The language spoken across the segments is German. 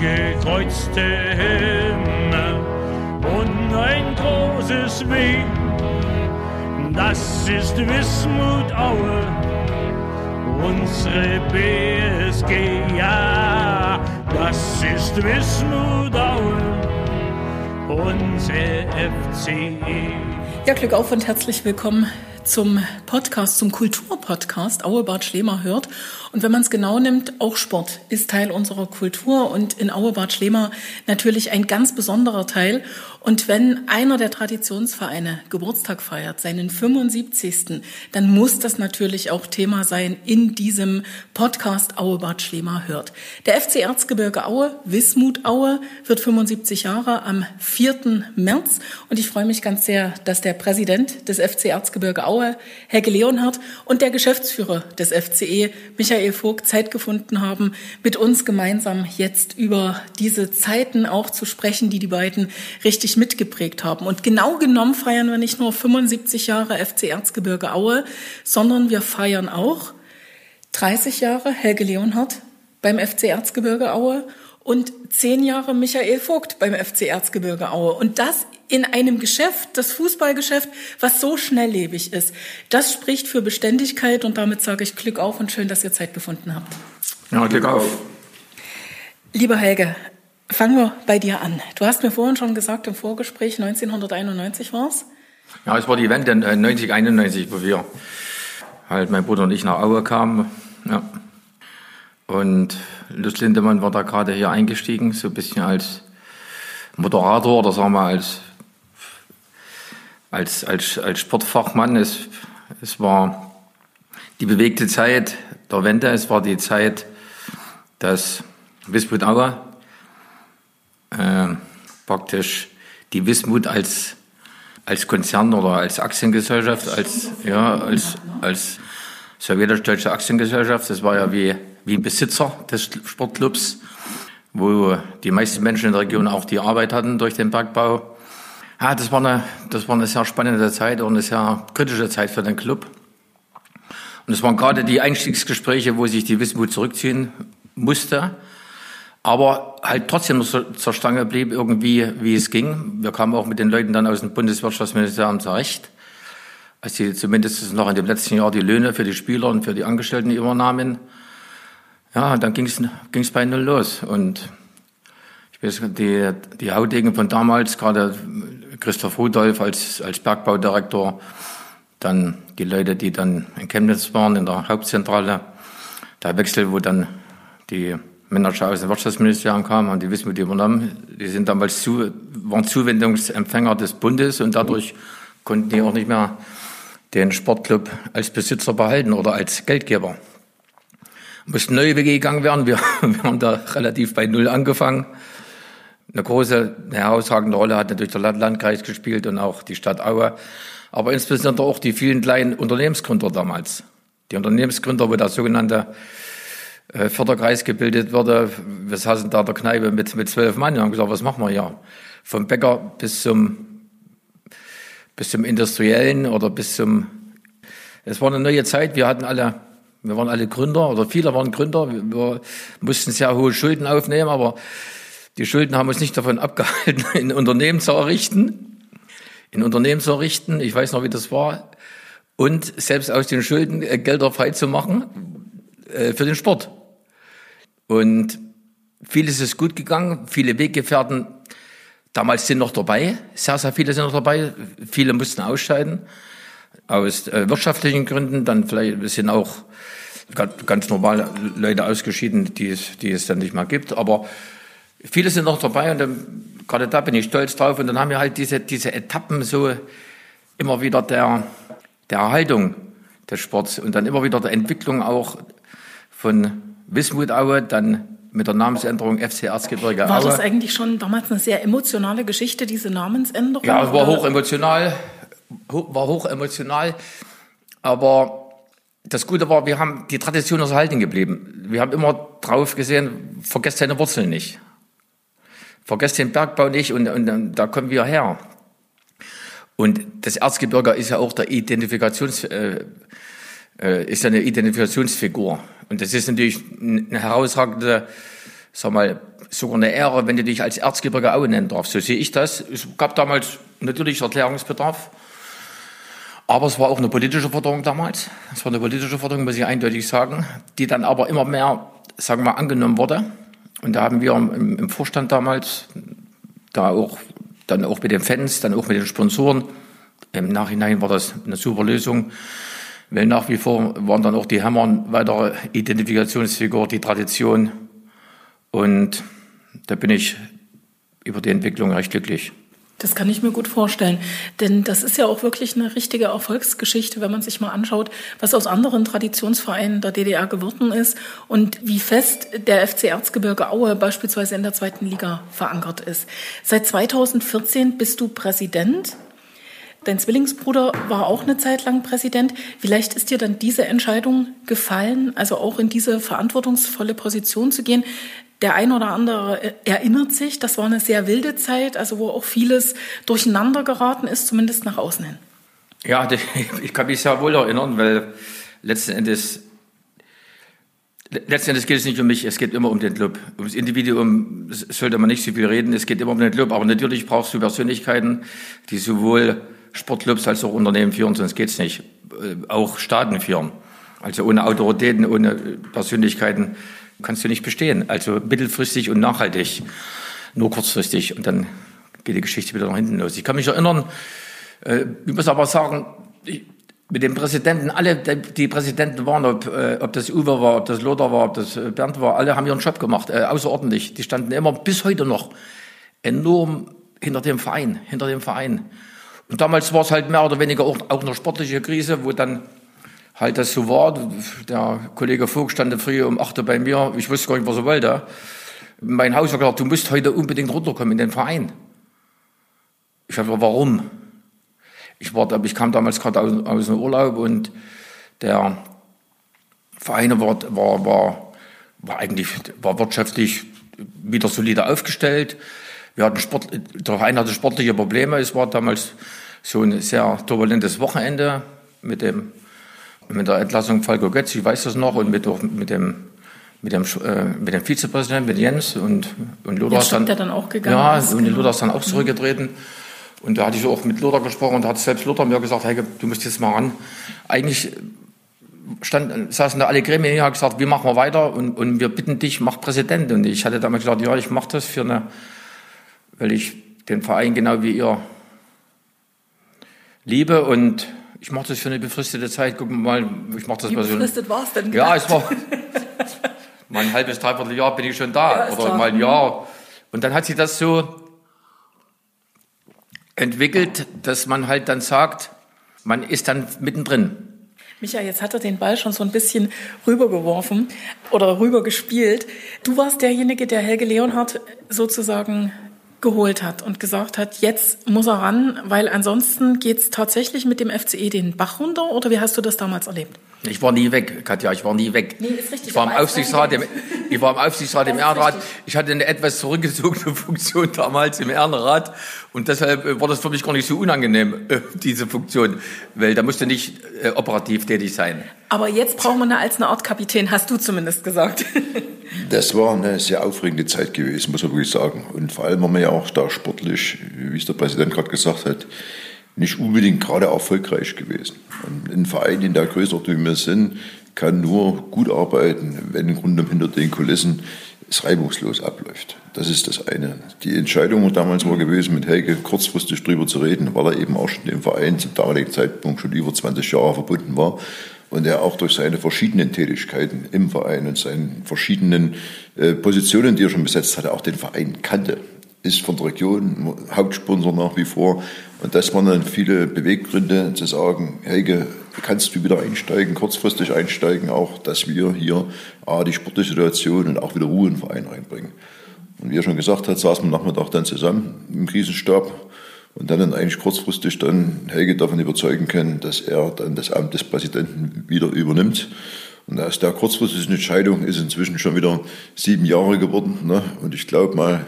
gekreuzte Himmel und ein großes W. Das ist Wismut Aue, unsere BSG, ja, das ist Wismut Aue, unser FCE. Ja, Glück auf und herzlich willkommen zum Podcast, zum Kulturpodcast Aue Bad Schlema hört. Und wenn man es genau nimmt, auch Sport ist Teil unserer Kultur und in Aue Bad Schlema natürlich ein ganz besonderer Teil. Und wenn einer der Traditionsvereine Geburtstag feiert, seinen 75., dann muss das natürlich auch Thema sein in diesem Podcast Aue Bad Schlema hört. Der FC Erzgebirge Aue, Wismut Aue, wird 75 Jahre am 4. März. Und ich freue mich ganz sehr, dass der Präsident des FC Erzgebirge Aue, Helge Leonhardt, und der Geschäftsführer des FCE, Michael Vogt, Zeit gefunden haben, mit uns gemeinsam jetzt über diese Zeiten auch zu sprechen, die die beiden richtig mitgeprägt haben. Und genau genommen feiern wir nicht nur 75 Jahre FC Erzgebirge Aue, sondern wir feiern auch 30 Jahre Helge Leonhardt beim FC Erzgebirge Aue und zehn Jahre Michael Vogt beim FC Erzgebirge Aue. Und das in einem Geschäft, das Fußballgeschäft, was so schnelllebig ist. Das spricht für Beständigkeit und damit sage ich Glück auf und schön, dass ihr Zeit gefunden habt. Ja, Glück auf. Lieber Helge, fangen wir bei dir an. Du hast mir vorhin schon gesagt im Vorgespräch, 1991 war es? Ja, es war die Wende 90, 91, wo wir halt mein Bruder und ich nach Aue kamen. Ja. Und Lutz Lindemann war da gerade hier eingestiegen, so ein bisschen als Moderator oder sagen wir als, als, als, als Sportfachmann. Es, es war die bewegte Zeit der Wende, es war die Zeit, dass Wismut Aue äh, praktisch die Wismut als, als Konzern oder als Aktiengesellschaft, als, ja, als, als sowjetisch-deutsche Aktiengesellschaft, das war ja wie wie Besitzer des Sportclubs, wo die meisten Menschen in der Region auch die Arbeit hatten durch den Bergbau. Ja, das war eine, das war eine sehr spannende Zeit und eine sehr kritische Zeit für den Club. Und es waren gerade die Einstiegsgespräche, wo sich die Wismut zurückziehen musste, aber halt trotzdem zur Stange blieb irgendwie, wie es ging. Wir kamen auch mit den Leuten dann aus dem Bundeswirtschaftsministerium zurecht, als sie zumindest noch in dem letzten Jahr die Löhne für die Spieler und für die Angestellten übernahmen. Ja, dann ging es bei Null los. Und ich weiß, die, die Haudegen von damals, gerade Christoph Rudolf als, als Bergbaudirektor, dann die Leute, die dann in Chemnitz waren, in der Hauptzentrale, der Wechsel, wo dann die Manager aus dem Wirtschaftsministerium kamen, haben die Wismut übernommen. Die sind damals zu, waren Zuwendungsempfänger des Bundes und dadurch konnten die auch nicht mehr den Sportclub als Besitzer behalten oder als Geldgeber mussten neue Wege gegangen werden. Wir, wir haben da relativ bei Null angefangen. Eine große, eine herausragende Rolle hat natürlich der Landkreis gespielt und auch die Stadt Aue. Aber insbesondere auch die vielen kleinen Unternehmensgründer damals. Die Unternehmensgründer, wo der sogenannte äh, Förderkreis gebildet wurde. Wir saßen da der Kneipe mit, mit zwölf Mann und haben gesagt, was machen wir hier? Vom Bäcker bis zum, bis zum Industriellen oder bis zum, es war eine neue Zeit. Wir hatten alle wir waren alle Gründer oder viele waren Gründer. Wir mussten sehr hohe Schulden aufnehmen, aber die Schulden haben uns nicht davon abgehalten, in Unternehmen zu errichten. In Unternehmen zu errichten. Ich weiß noch, wie das war. Und selbst aus den Schulden äh, Gelder freizumachen äh, für den Sport. Und vieles ist gut gegangen. Viele Weggefährten damals sind noch dabei. Sehr, sehr viele sind noch dabei. Viele mussten ausscheiden aus äh, wirtschaftlichen Gründen. Dann vielleicht sind auch ganz normal Leute ausgeschieden, die es, die es dann nicht mehr gibt. Aber viele sind noch dabei und dann, gerade da bin ich stolz drauf. Und dann haben wir halt diese, diese Etappen so immer wieder der, der Erhaltung des Sports und dann immer wieder der Entwicklung auch von Wismut Aue, dann mit der Namensänderung FC Erzgebirge Aue. War das eigentlich schon damals eine sehr emotionale Geschichte, diese Namensänderung? Ja, es war hoch emotional, war hoch emotional, aber das Gute war, wir haben die Tradition ist erhalten geblieben. Wir haben immer drauf gesehen, vergesst deine Wurzeln nicht. Vergesst den Bergbau nicht und, und, und da kommen wir her. Und das Erzgebirge ist ja auch der Identifikations, äh, äh, ist eine Identifikationsfigur. Und das ist natürlich eine herausragende, sag mal, sogar eine Ehre, wenn du dich als Erzgebirge Aue nennen darfst. So sehe ich das. Es gab damals natürlich Erklärungsbedarf. Aber es war auch eine politische Forderung damals. Es war eine politische Forderung, muss ich eindeutig sagen, die dann aber immer mehr, sagen wir, angenommen wurde. Und da haben wir im, im Vorstand damals, da auch, dann auch mit den Fans, dann auch mit den Sponsoren, im Nachhinein war das eine super Lösung, weil nach wie vor waren dann auch die Hämmern weitere Identifikationsfigur, die Tradition. Und da bin ich über die Entwicklung recht glücklich. Das kann ich mir gut vorstellen. Denn das ist ja auch wirklich eine richtige Erfolgsgeschichte, wenn man sich mal anschaut, was aus anderen Traditionsvereinen der DDR geworden ist und wie fest der FC Erzgebirge Aue beispielsweise in der zweiten Liga verankert ist. Seit 2014 bist du Präsident. Dein Zwillingsbruder war auch eine Zeit lang Präsident. Vielleicht ist dir dann diese Entscheidung gefallen, also auch in diese verantwortungsvolle Position zu gehen. Der ein oder andere erinnert sich, das war eine sehr wilde Zeit, also wo auch vieles durcheinander geraten ist, zumindest nach außen hin. Ja, ich kann mich sehr wohl erinnern, weil letzten Endes, letzten Endes geht es nicht um mich, es geht immer um den Club. Ums Individuum sollte man nicht so viel reden, es geht immer um den Club. Aber natürlich brauchst du Persönlichkeiten, die sowohl Sportclubs als auch Unternehmen führen, sonst geht es nicht. Äh, auch Staaten führen. Also ohne Autoritäten, ohne Persönlichkeiten kannst du nicht bestehen. Also mittelfristig und nachhaltig, nur kurzfristig. Und dann geht die Geschichte wieder nach hinten los. Ich kann mich erinnern, äh, ich muss aber sagen, ich, mit den Präsidenten, alle die Präsidenten waren, ob, äh, ob das Uwe war, ob das Lothar war, ob das äh, Bernd war, alle haben ihren Job gemacht, äh, außerordentlich. Die standen immer bis heute noch enorm hinter dem Verein, hinter dem Verein. Und damals war es halt mehr oder weniger auch, auch eine sportliche Krise, wo dann halt das so war. Der Kollege Vogt stand früh um 8 Uhr bei mir. Ich wusste gar nicht, was er wollte. Mein Haus hat gesagt, du musst heute unbedingt runterkommen in den Verein. Ich habe warum? Ich, war, ich kam damals gerade aus, aus dem Urlaub und der Verein war, war, war, war eigentlich war wirtschaftlich wieder solide aufgestellt. Wir hatten Sport, der Verein hatte sportliche Probleme. Es war damals so ein sehr turbulentes Wochenende mit dem mit der Entlassung Falco Götz, ich weiß das noch, und mit, mit dem mit dem, äh, mit dem Vizepräsidenten, mit Jens und, und Lothar ist dann, dann auch gegangen. Ja, ist, und genau. Lothar ist dann auch zurückgetreten. Und da hatte ich auch mit Lothar gesprochen und da hat selbst Lothar mir gesagt, Heike, du musst jetzt mal ran. Eigentlich stand, saßen da alle Gremien hier, hat gesagt, wir machen wir weiter und, und wir bitten dich, mach Präsident. Und ich hatte damals gesagt, ja, ich mache das für eine, weil ich den Verein genau wie ihr liebe und ich mache das für eine befristete Zeit. Gucken wir mal, ich mache das Wie befristet war es denn? Ja, es war mal ein halbes, dreiviertel Jahr bin ich schon da. Ja, oder klar. mal ein Jahr. Und dann hat sich das so entwickelt, dass man halt dann sagt, man ist dann mittendrin. Micha, jetzt hat er den Ball schon so ein bisschen rübergeworfen oder rübergespielt. Du warst derjenige, der Helge Leonhardt sozusagen geholt hat und gesagt hat, jetzt muss er ran, weil ansonsten geht es tatsächlich mit dem FCE den Bach runter? Oder wie hast du das damals erlebt? Ich war nie weg, Katja, ich war nie weg. Nee, ist richtig. Ich war im Aufsichtsrat, im, ich war im Aufsichtsrat im Ehrenrat. Ich hatte eine etwas zurückgezogene Funktion damals im Ehrenrat und deshalb äh, war das für mich gar nicht so unangenehm, äh, diese Funktion, weil da musste nicht äh, operativ tätig sein. Aber jetzt brauchen wir eine als eine Art Kapitän, hast du zumindest gesagt. das war eine sehr aufregende Zeit gewesen, muss man wirklich sagen. Und vor allem haben wir ja auch da sportlich, wie es der Präsident gerade gesagt hat, nicht unbedingt gerade erfolgreich gewesen. Und ein Verein in der Größenordnung, wie wir sind, kann nur gut arbeiten, wenn im Grunde hinter den Kulissen es reibungslos abläuft. Das ist das eine. Die Entscheidung damals war gewesen, mit Helge kurzfristig drüber zu reden, weil er eben auch schon dem Verein zum damaligen Zeitpunkt schon über 20 Jahre verbunden war und er auch durch seine verschiedenen Tätigkeiten im Verein und seinen verschiedenen äh, Positionen, die er schon besetzt hatte, auch den Verein kannte ist von der Region Hauptsponsor nach wie vor. Und das waren dann viele Beweggründe zu sagen, Helge, kannst du wieder einsteigen, kurzfristig einsteigen, auch, dass wir hier A, die sportliche Situation und auch wieder Ruhe in den Verein reinbringen. Und wie er schon gesagt hat, saßen wir Nachmittag dann zusammen im Krisenstab und dann eigentlich kurzfristig dann Helge davon überzeugen können, dass er dann das Amt des Präsidenten wieder übernimmt. Und aus der kurzfristigen Entscheidung ist inzwischen schon wieder sieben Jahre geworden. Ne? Und ich glaube mal,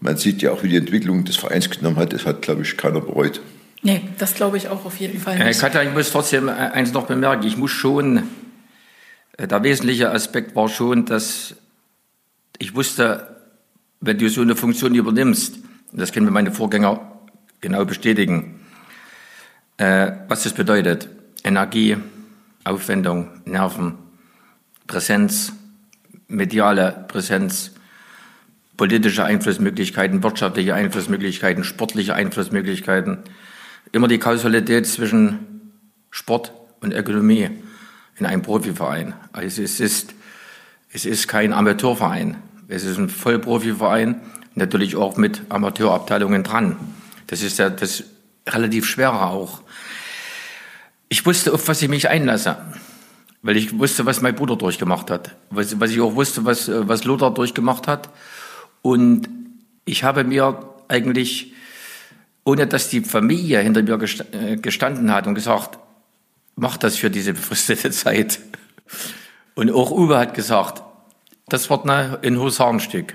man sieht ja auch, wie die Entwicklung des Vereins genommen hat. Das hat, glaube ich, keiner bereut. Nee, das glaube ich auch auf jeden Fall nicht. Äh, Katja, ich muss trotzdem eins noch bemerken. Ich muss schon, äh, der wesentliche Aspekt war schon, dass ich wusste, wenn du so eine Funktion übernimmst, das können mir meine Vorgänger genau bestätigen, äh, was das bedeutet. Energie, Aufwendung, Nerven, Präsenz, mediale Präsenz, politische Einflussmöglichkeiten, wirtschaftliche Einflussmöglichkeiten, sportliche Einflussmöglichkeiten. Immer die Kausalität zwischen Sport und Ökonomie in einem Profiverein. Also es ist, es ist kein Amateurverein. Es ist ein Vollprofiverein, natürlich auch mit Amateurabteilungen dran. Das ist ja das relativ Schwere auch. Ich wusste, auf was ich mich einlasse, weil ich wusste, was mein Bruder durchgemacht hat, was, was ich auch wusste, was, was Lothar durchgemacht hat. Und ich habe mir eigentlich, ohne dass die Familie hinter mir äh, gestanden hat und gesagt, mach das für diese befristete Zeit. Und auch Uwe hat gesagt, das wird ein Husarenstück.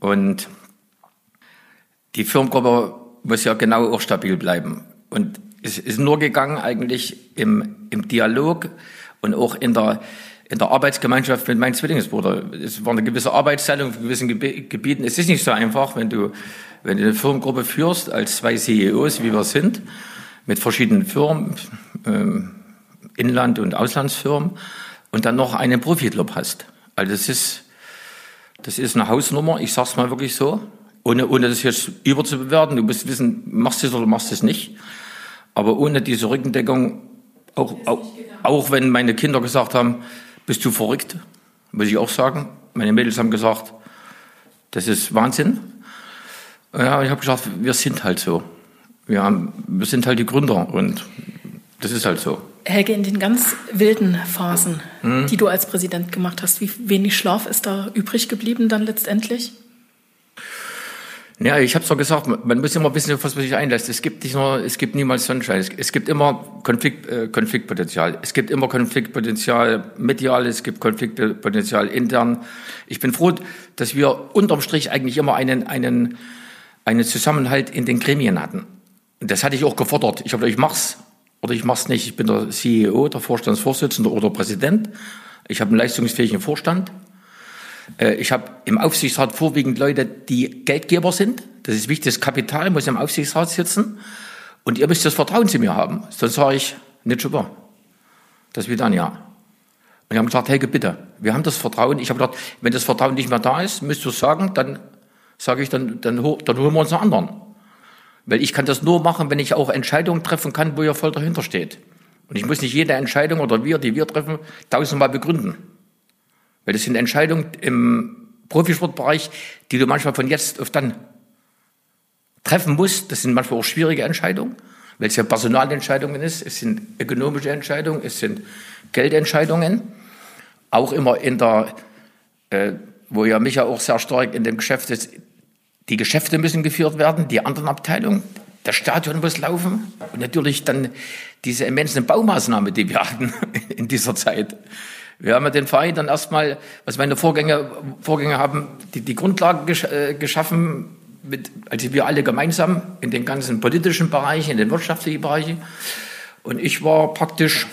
Und die Firmengruppe muss ja genau auch stabil bleiben. Und es ist nur gegangen eigentlich im, im Dialog und auch in der, in der Arbeitsgemeinschaft mit meinem Zwillingsbruder. Es war eine gewisse Arbeitsteilung in gewissen Gebieten. Es ist nicht so einfach, wenn du, wenn du eine Firmengruppe führst, als zwei CEOs, wie wir sind, mit verschiedenen Firmen, ähm, Inland- und Auslandsfirmen, und dann noch einen Profi-Club hast. Also das ist, das ist eine Hausnummer, ich sag's mal wirklich so, ohne, ohne das jetzt überzubewerten. Du musst wissen, machst du es oder machst du es nicht. Aber ohne diese Rückendeckung, auch, auch, auch wenn meine Kinder gesagt haben, bist du verrückt, muss ich auch sagen. Meine Mädels haben gesagt, das ist Wahnsinn. Ja, ich habe gesagt, wir sind halt so. Wir, haben, wir sind halt die Gründer und das ist halt so. Helge, in den ganz wilden Phasen, hm. die du als Präsident gemacht hast, wie wenig Schlaf ist da übrig geblieben dann letztendlich? Ja, ich habe es doch gesagt, man muss immer wissen, was man sich einlässt. Es gibt nicht nur, es gibt niemals Sonnenschein. Es, es gibt immer Konflikt, äh, Konfliktpotenzial. Es gibt immer Konfliktpotenzial medial, es gibt Konfliktpotenzial intern. Ich bin froh, dass wir unterm Strich eigentlich immer einen, einen, einen Zusammenhalt in den Gremien hatten. Und das hatte ich auch gefordert. Ich habe ich mach's oder ich mach's nicht. Ich bin der CEO, der Vorstandsvorsitzende oder Präsident. Ich habe einen leistungsfähigen Vorstand. Äh, ich habe im Aufsichtsrat vorwiegend Leute, die Geldgeber sind. Das ist wichtig, das Kapital muss im Aufsichtsrat sitzen. Und ihr müsst das Vertrauen zu mir haben. Sonst sage ich, nicht super. Das wird dann ja. Und die haben gesagt, Helge, bitte, wir haben das Vertrauen. Ich habe gedacht, wenn das Vertrauen nicht mehr da ist, müsst du sagen, dann sage ich, dann, dann, dann holen wir uns einen anderen. Weil ich kann das nur machen, wenn ich auch Entscheidungen treffen kann, wo ihr voll dahinter steht. Und ich muss nicht jede Entscheidung oder wir, die wir treffen, tausendmal begründen. Weil das sind Entscheidungen im Profisportbereich, die du manchmal von jetzt auf dann treffen musst. Das sind manchmal auch schwierige Entscheidungen, weil es ja Personalentscheidungen ist, es sind ökonomische Entscheidungen, es sind Geldentscheidungen. Auch immer in der, äh, wo ja Micha auch sehr stark in dem Geschäft ist, die Geschäfte müssen geführt werden, die anderen Abteilungen, das Stadion muss laufen und natürlich dann diese immensen Baumaßnahmen, die wir hatten in dieser Zeit. Wir haben ja den Verein dann erstmal, was meine Vorgänger, Vorgänger haben, die, die Grundlagen gesch äh, geschaffen, mit, also wir alle gemeinsam in den ganzen politischen Bereichen, in den wirtschaftlichen Bereichen. Und ich war praktisch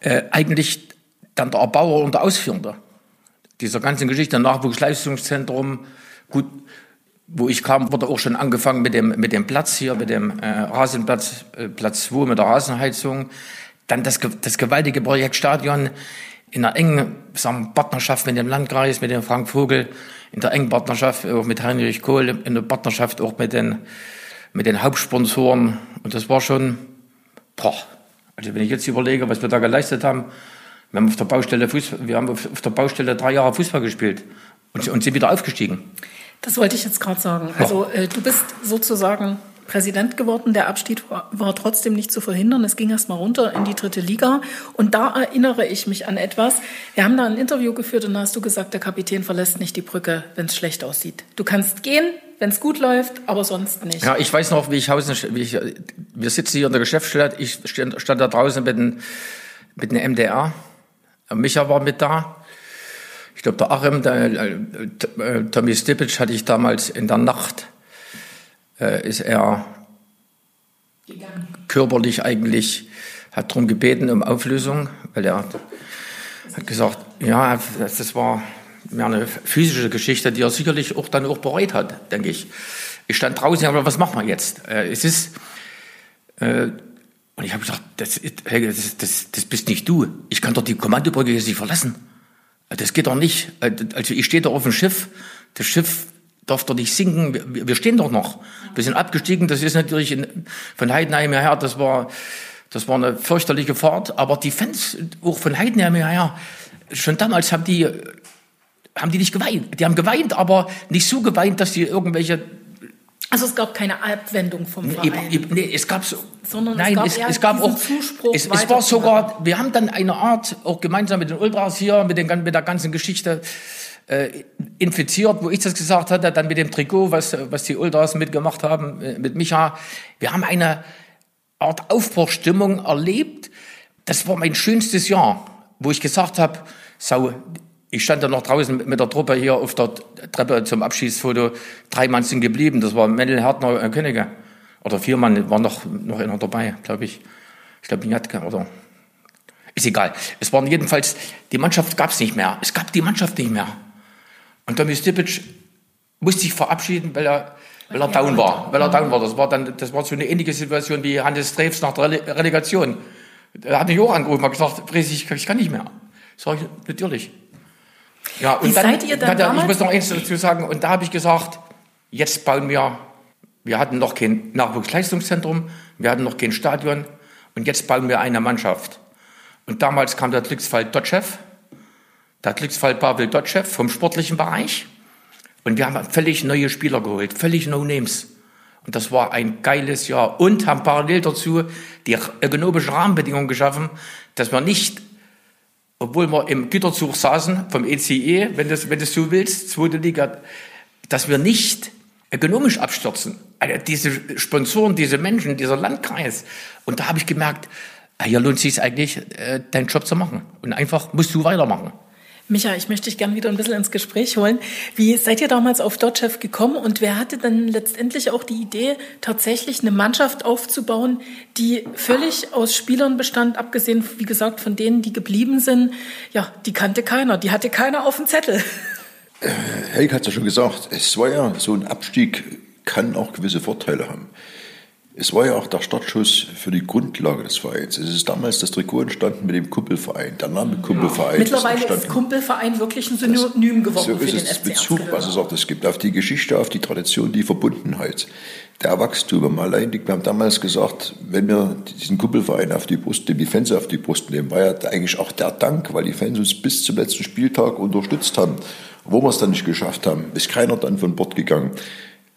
äh, eigentlich dann der Erbauer und der Ausführende dieser ganzen Geschichte, Nachwuchsleistungszentrum. Gut, wo ich kam, wurde auch schon angefangen mit dem, mit dem Platz hier, mit dem äh, Rasenplatz, äh, Platz 2 mit der Rasenheizung. Dann das, das gewaltige Projekt Stadion in einer engen sagen, Partnerschaft mit dem Landkreis, mit dem Frank Vogel, in der engen Partnerschaft auch mit Heinrich Kohl, in der Partnerschaft auch mit den, mit den Hauptsponsoren. Und das war schon, boah, also wenn ich jetzt überlege, was wir da geleistet haben, wir haben auf der Baustelle, Fußball, wir haben auf der Baustelle drei Jahre Fußball gespielt und, und sind wieder aufgestiegen. Das wollte ich jetzt gerade sagen. Also äh, du bist sozusagen Präsident geworden. Der Abstieg war, trotzdem nicht zu verhindern. Es ging erst mal runter in die dritte Liga. Und da erinnere ich mich an etwas. Wir haben da ein Interview geführt und da hast du gesagt, der Kapitän verlässt nicht die Brücke, wenn es schlecht aussieht. Du kannst gehen, wenn es gut läuft, aber sonst nicht. Ja, ich weiß noch, wie ich Hausen, wie ich, wir sitzen hier in der Geschäftsstelle. Ich stand, stand da draußen mit dem, mit dem MDR. Micha war mit da. Ich glaube, der Achim, der, äh, äh Tommy Stipic hatte ich damals in der Nacht ist er Gegangen. körperlich eigentlich, hat darum gebeten um Auflösung, weil er hat gesagt, ja, das war, mehr eine physische Geschichte, die er sicherlich auch dann auch bereut hat, denke ich. Ich stand draußen, aber was machen wir jetzt? Äh, es ist, äh, und ich habe gedacht, das, das, das, das bist nicht du. Ich kann doch die Kommandobrücke jetzt nicht verlassen. Das geht doch nicht. Äh, also ich stehe da auf dem Schiff, das Schiff darf doch nicht sinken. Wir, wir stehen doch noch. Wir sind abgestiegen. Das ist natürlich in, von Heidenheim her, das war, das war eine fürchterliche Fahrt. Aber die Fans, auch von Heidenheim her, schon damals haben die, haben die nicht geweint. Die haben geweint, aber nicht so geweint, dass die irgendwelche also es gab keine Abwendung vom Verein. Nee, es gab so, sondern nein, es gab, es, es gab auch Zuspruch. Es, es war sogar, wir haben dann eine Art auch gemeinsam mit den Ultras hier mit, den, mit der ganzen Geschichte äh, infiziert, wo ich das gesagt hatte, dann mit dem Trikot, was, was die Ultras mitgemacht haben, äh, mit Micha. Wir haben eine Art Aufbruchstimmung erlebt. Das war mein schönstes Jahr, wo ich gesagt habe, so, ich stand dann noch draußen mit der Truppe hier auf der Treppe zum Abschiedsfoto. Drei Mann sind geblieben. Das war Mendel, Härtner, äh, Könige. Oder vier Mann waren noch, noch einer dabei, glaube ich. Ich glaube, Jatke oder. Ist egal. Es waren jedenfalls, die Mannschaft gab es nicht mehr. Es gab die Mannschaft nicht mehr. Und Tommy Stipic musste sich verabschieden, weil er, weil er down war. Weil er down war. Das war dann, das war so eine ähnliche Situation wie Hannes Streves nach der Relegation. Er hat mich auch angerufen und gesagt, ich, ich kann nicht mehr. Sag ich, natürlich. Ja, und Wie dann, seid ihr dann, dann damals? Ich muss noch eins dazu sagen. Und da habe ich gesagt, jetzt bauen wir, wir hatten noch kein Nachwuchsleistungszentrum, wir hatten noch kein Stadion und jetzt bauen wir eine Mannschaft. Und damals kam der Glücksfall Dotschew, der Glücksfall Pavel Dotschew vom sportlichen Bereich. Und wir haben völlig neue Spieler geholt, völlig No Names. Und das war ein geiles Jahr. Und haben parallel dazu die ökonomischen Rahmenbedingungen geschaffen, dass wir nicht obwohl wir im Güterzug saßen vom ECE, e, wenn du wenn das so willst, zweite Liga, dass wir nicht ökonomisch abstürzen. Also diese Sponsoren, diese Menschen, dieser Landkreis. Und da habe ich gemerkt, hier lohnt es sich eigentlich, äh, deinen Job zu machen. Und einfach musst du weitermachen. Micha, ich möchte dich gerne wieder ein bisschen ins Gespräch holen. Wie seid ihr damals auf Dotchev gekommen und wer hatte dann letztendlich auch die Idee, tatsächlich eine Mannschaft aufzubauen, die völlig aus Spielern bestand, abgesehen, wie gesagt, von denen, die geblieben sind? Ja, die kannte keiner, die hatte keiner auf dem Zettel. Äh, Helg hat es ja schon gesagt, es war ja so ein Abstieg, kann auch gewisse Vorteile haben. Es war ja auch der Startschuss für die Grundlage des Vereins. Es ist damals das Trikot entstanden mit dem Kumpelverein, der Name Kumpelverein. Ja. Mittlerweile ist, ist Kumpelverein wirklich ein Synonym geworden so für den es Bezug, was es auch das gibt, auf die Geschichte, auf die Tradition, die Verbundenheit, der Wachstum. Allein, wir haben damals gesagt, wenn wir diesen Kumpelverein auf die Brust nehmen, die Fans auf die Brust nehmen, war ja eigentlich auch der Dank, weil die Fans uns bis zum letzten Spieltag unterstützt haben. Wo wir es dann nicht geschafft haben, ist keiner dann von Bord gegangen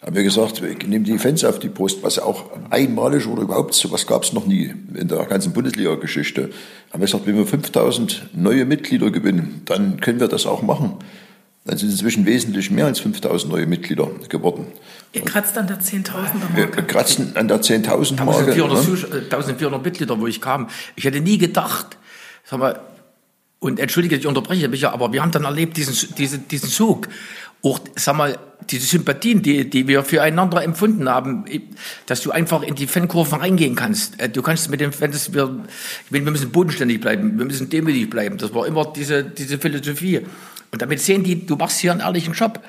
haben wir gesagt, wir nehmen die Fans auf die Brust, was ja auch einmalig oder überhaupt so was gab es noch nie in der ganzen Bundesliga-Geschichte. Haben wir gesagt, wenn wir 5000 neue Mitglieder gewinnen, dann können wir das auch machen. Dann sind inzwischen wesentlich mehr als 5000 neue Mitglieder geworden. Ihr kratzt an der 10.000er Marke. Wir kratzen an der 10.000er Marke. 1400, 1400 ne? Mitglieder, wo ich kam. Ich hätte nie gedacht, sag mal, und entschuldige, ich unterbreche mich ja, aber wir haben dann erlebt diesen, diesen, diesen Zug auch, sag mal, diese Sympathien, die, die wir füreinander empfunden haben, dass du einfach in die Fankurven reingehen kannst. Äh, du kannst mit den Fans, wir, ich meine, wir müssen bodenständig bleiben, wir müssen demütig bleiben. Das war immer diese, diese Philosophie. Und damit sehen die, du machst hier einen ehrlichen Job.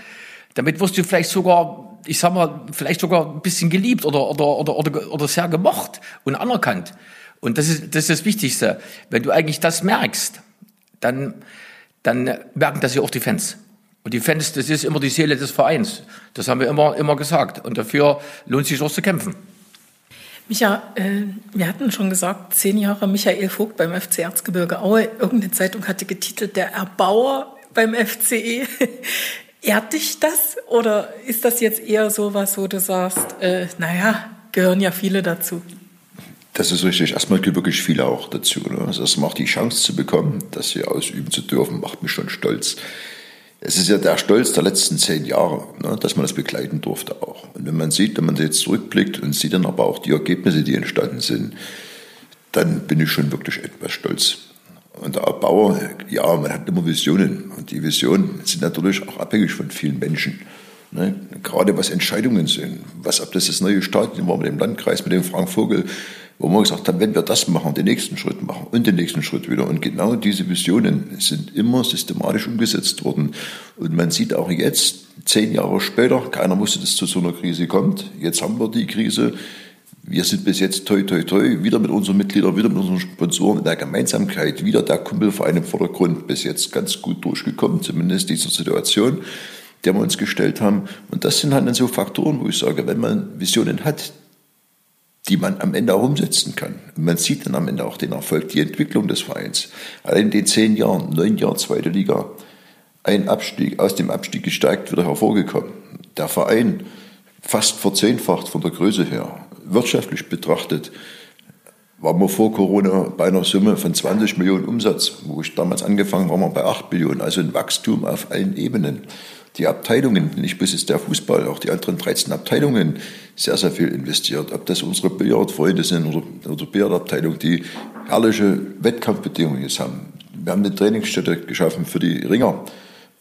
Damit wirst du vielleicht sogar, ich sag mal, vielleicht sogar ein bisschen geliebt oder, oder, oder, oder, oder sehr gemocht und anerkannt. Und das ist, das ist das Wichtigste. Wenn du eigentlich das merkst, dann, dann merken das ja auch die Fans. Und die Fans, das ist immer die Seele des Vereins. Das haben wir immer, immer gesagt. Und dafür lohnt sich auch zu kämpfen. Micha, äh, wir hatten schon gesagt, zehn Jahre Michael Vogt beim FC Erzgebirge Aue. Irgendeine Zeitung hatte getitelt, der Erbauer beim FCE. Ehrt dich das? Oder ist das jetzt eher so was, wo du sagst, äh, naja, gehören ja viele dazu? Das ist richtig. Erstmal gehören wirklich viele auch dazu. Ne? Also das macht die Chance zu bekommen, das hier ausüben zu dürfen, macht mich schon stolz es ist ja der Stolz der letzten zehn Jahre, ne, dass man das begleiten durfte auch. Und wenn man sieht, wenn man jetzt zurückblickt und sieht dann aber auch die Ergebnisse, die entstanden sind, dann bin ich schon wirklich etwas stolz. Und der Bauer, ja, man hat immer Visionen. Und die Visionen sind natürlich auch abhängig von vielen Menschen. Ne? Gerade was Entscheidungen sind. Was, ob das das neue Stadion war mit dem Landkreis, mit dem Frank Vogel, wo wir gesagt haben, wenn wir das machen, den nächsten Schritt machen und den nächsten Schritt wieder. Und genau diese Visionen sind immer systematisch umgesetzt worden. Und man sieht auch jetzt, zehn Jahre später, keiner wusste, dass es zu so einer Krise kommt. Jetzt haben wir die Krise. Wir sind bis jetzt toi toi toi wieder mit unseren Mitgliedern, wieder mit unseren Sponsoren in der Gemeinsamkeit, wieder der Kumpelverein im Vordergrund bis jetzt ganz gut durchgekommen, zumindest dieser Situation, der wir uns gestellt haben. Und das sind halt dann so Faktoren, wo ich sage, wenn man Visionen hat, die man am Ende auch umsetzen kann. Man sieht dann am Ende auch den Erfolg, die Entwicklung des Vereins. Allein in den zehn Jahren, neun Jahren zweite Liga, ein Abstieg, aus dem Abstieg gesteigt wieder hervorgekommen. Der Verein fast verzehnfacht von der Größe her wirtschaftlich betrachtet waren wir vor Corona bei einer Summe von 20 Millionen Umsatz. Wo ich damals angefangen war, waren wir bei 8 Millionen. Also ein Wachstum auf allen Ebenen. Die Abteilungen, nicht bis jetzt der Fußball, auch die anderen 13 Abteilungen, sehr, sehr viel investiert. Ob das unsere Billardfreunde sind oder, oder Billardabteilung, die herrliche Wettkampfbedingungen jetzt haben. Wir haben eine Trainingsstätte geschaffen für die Ringer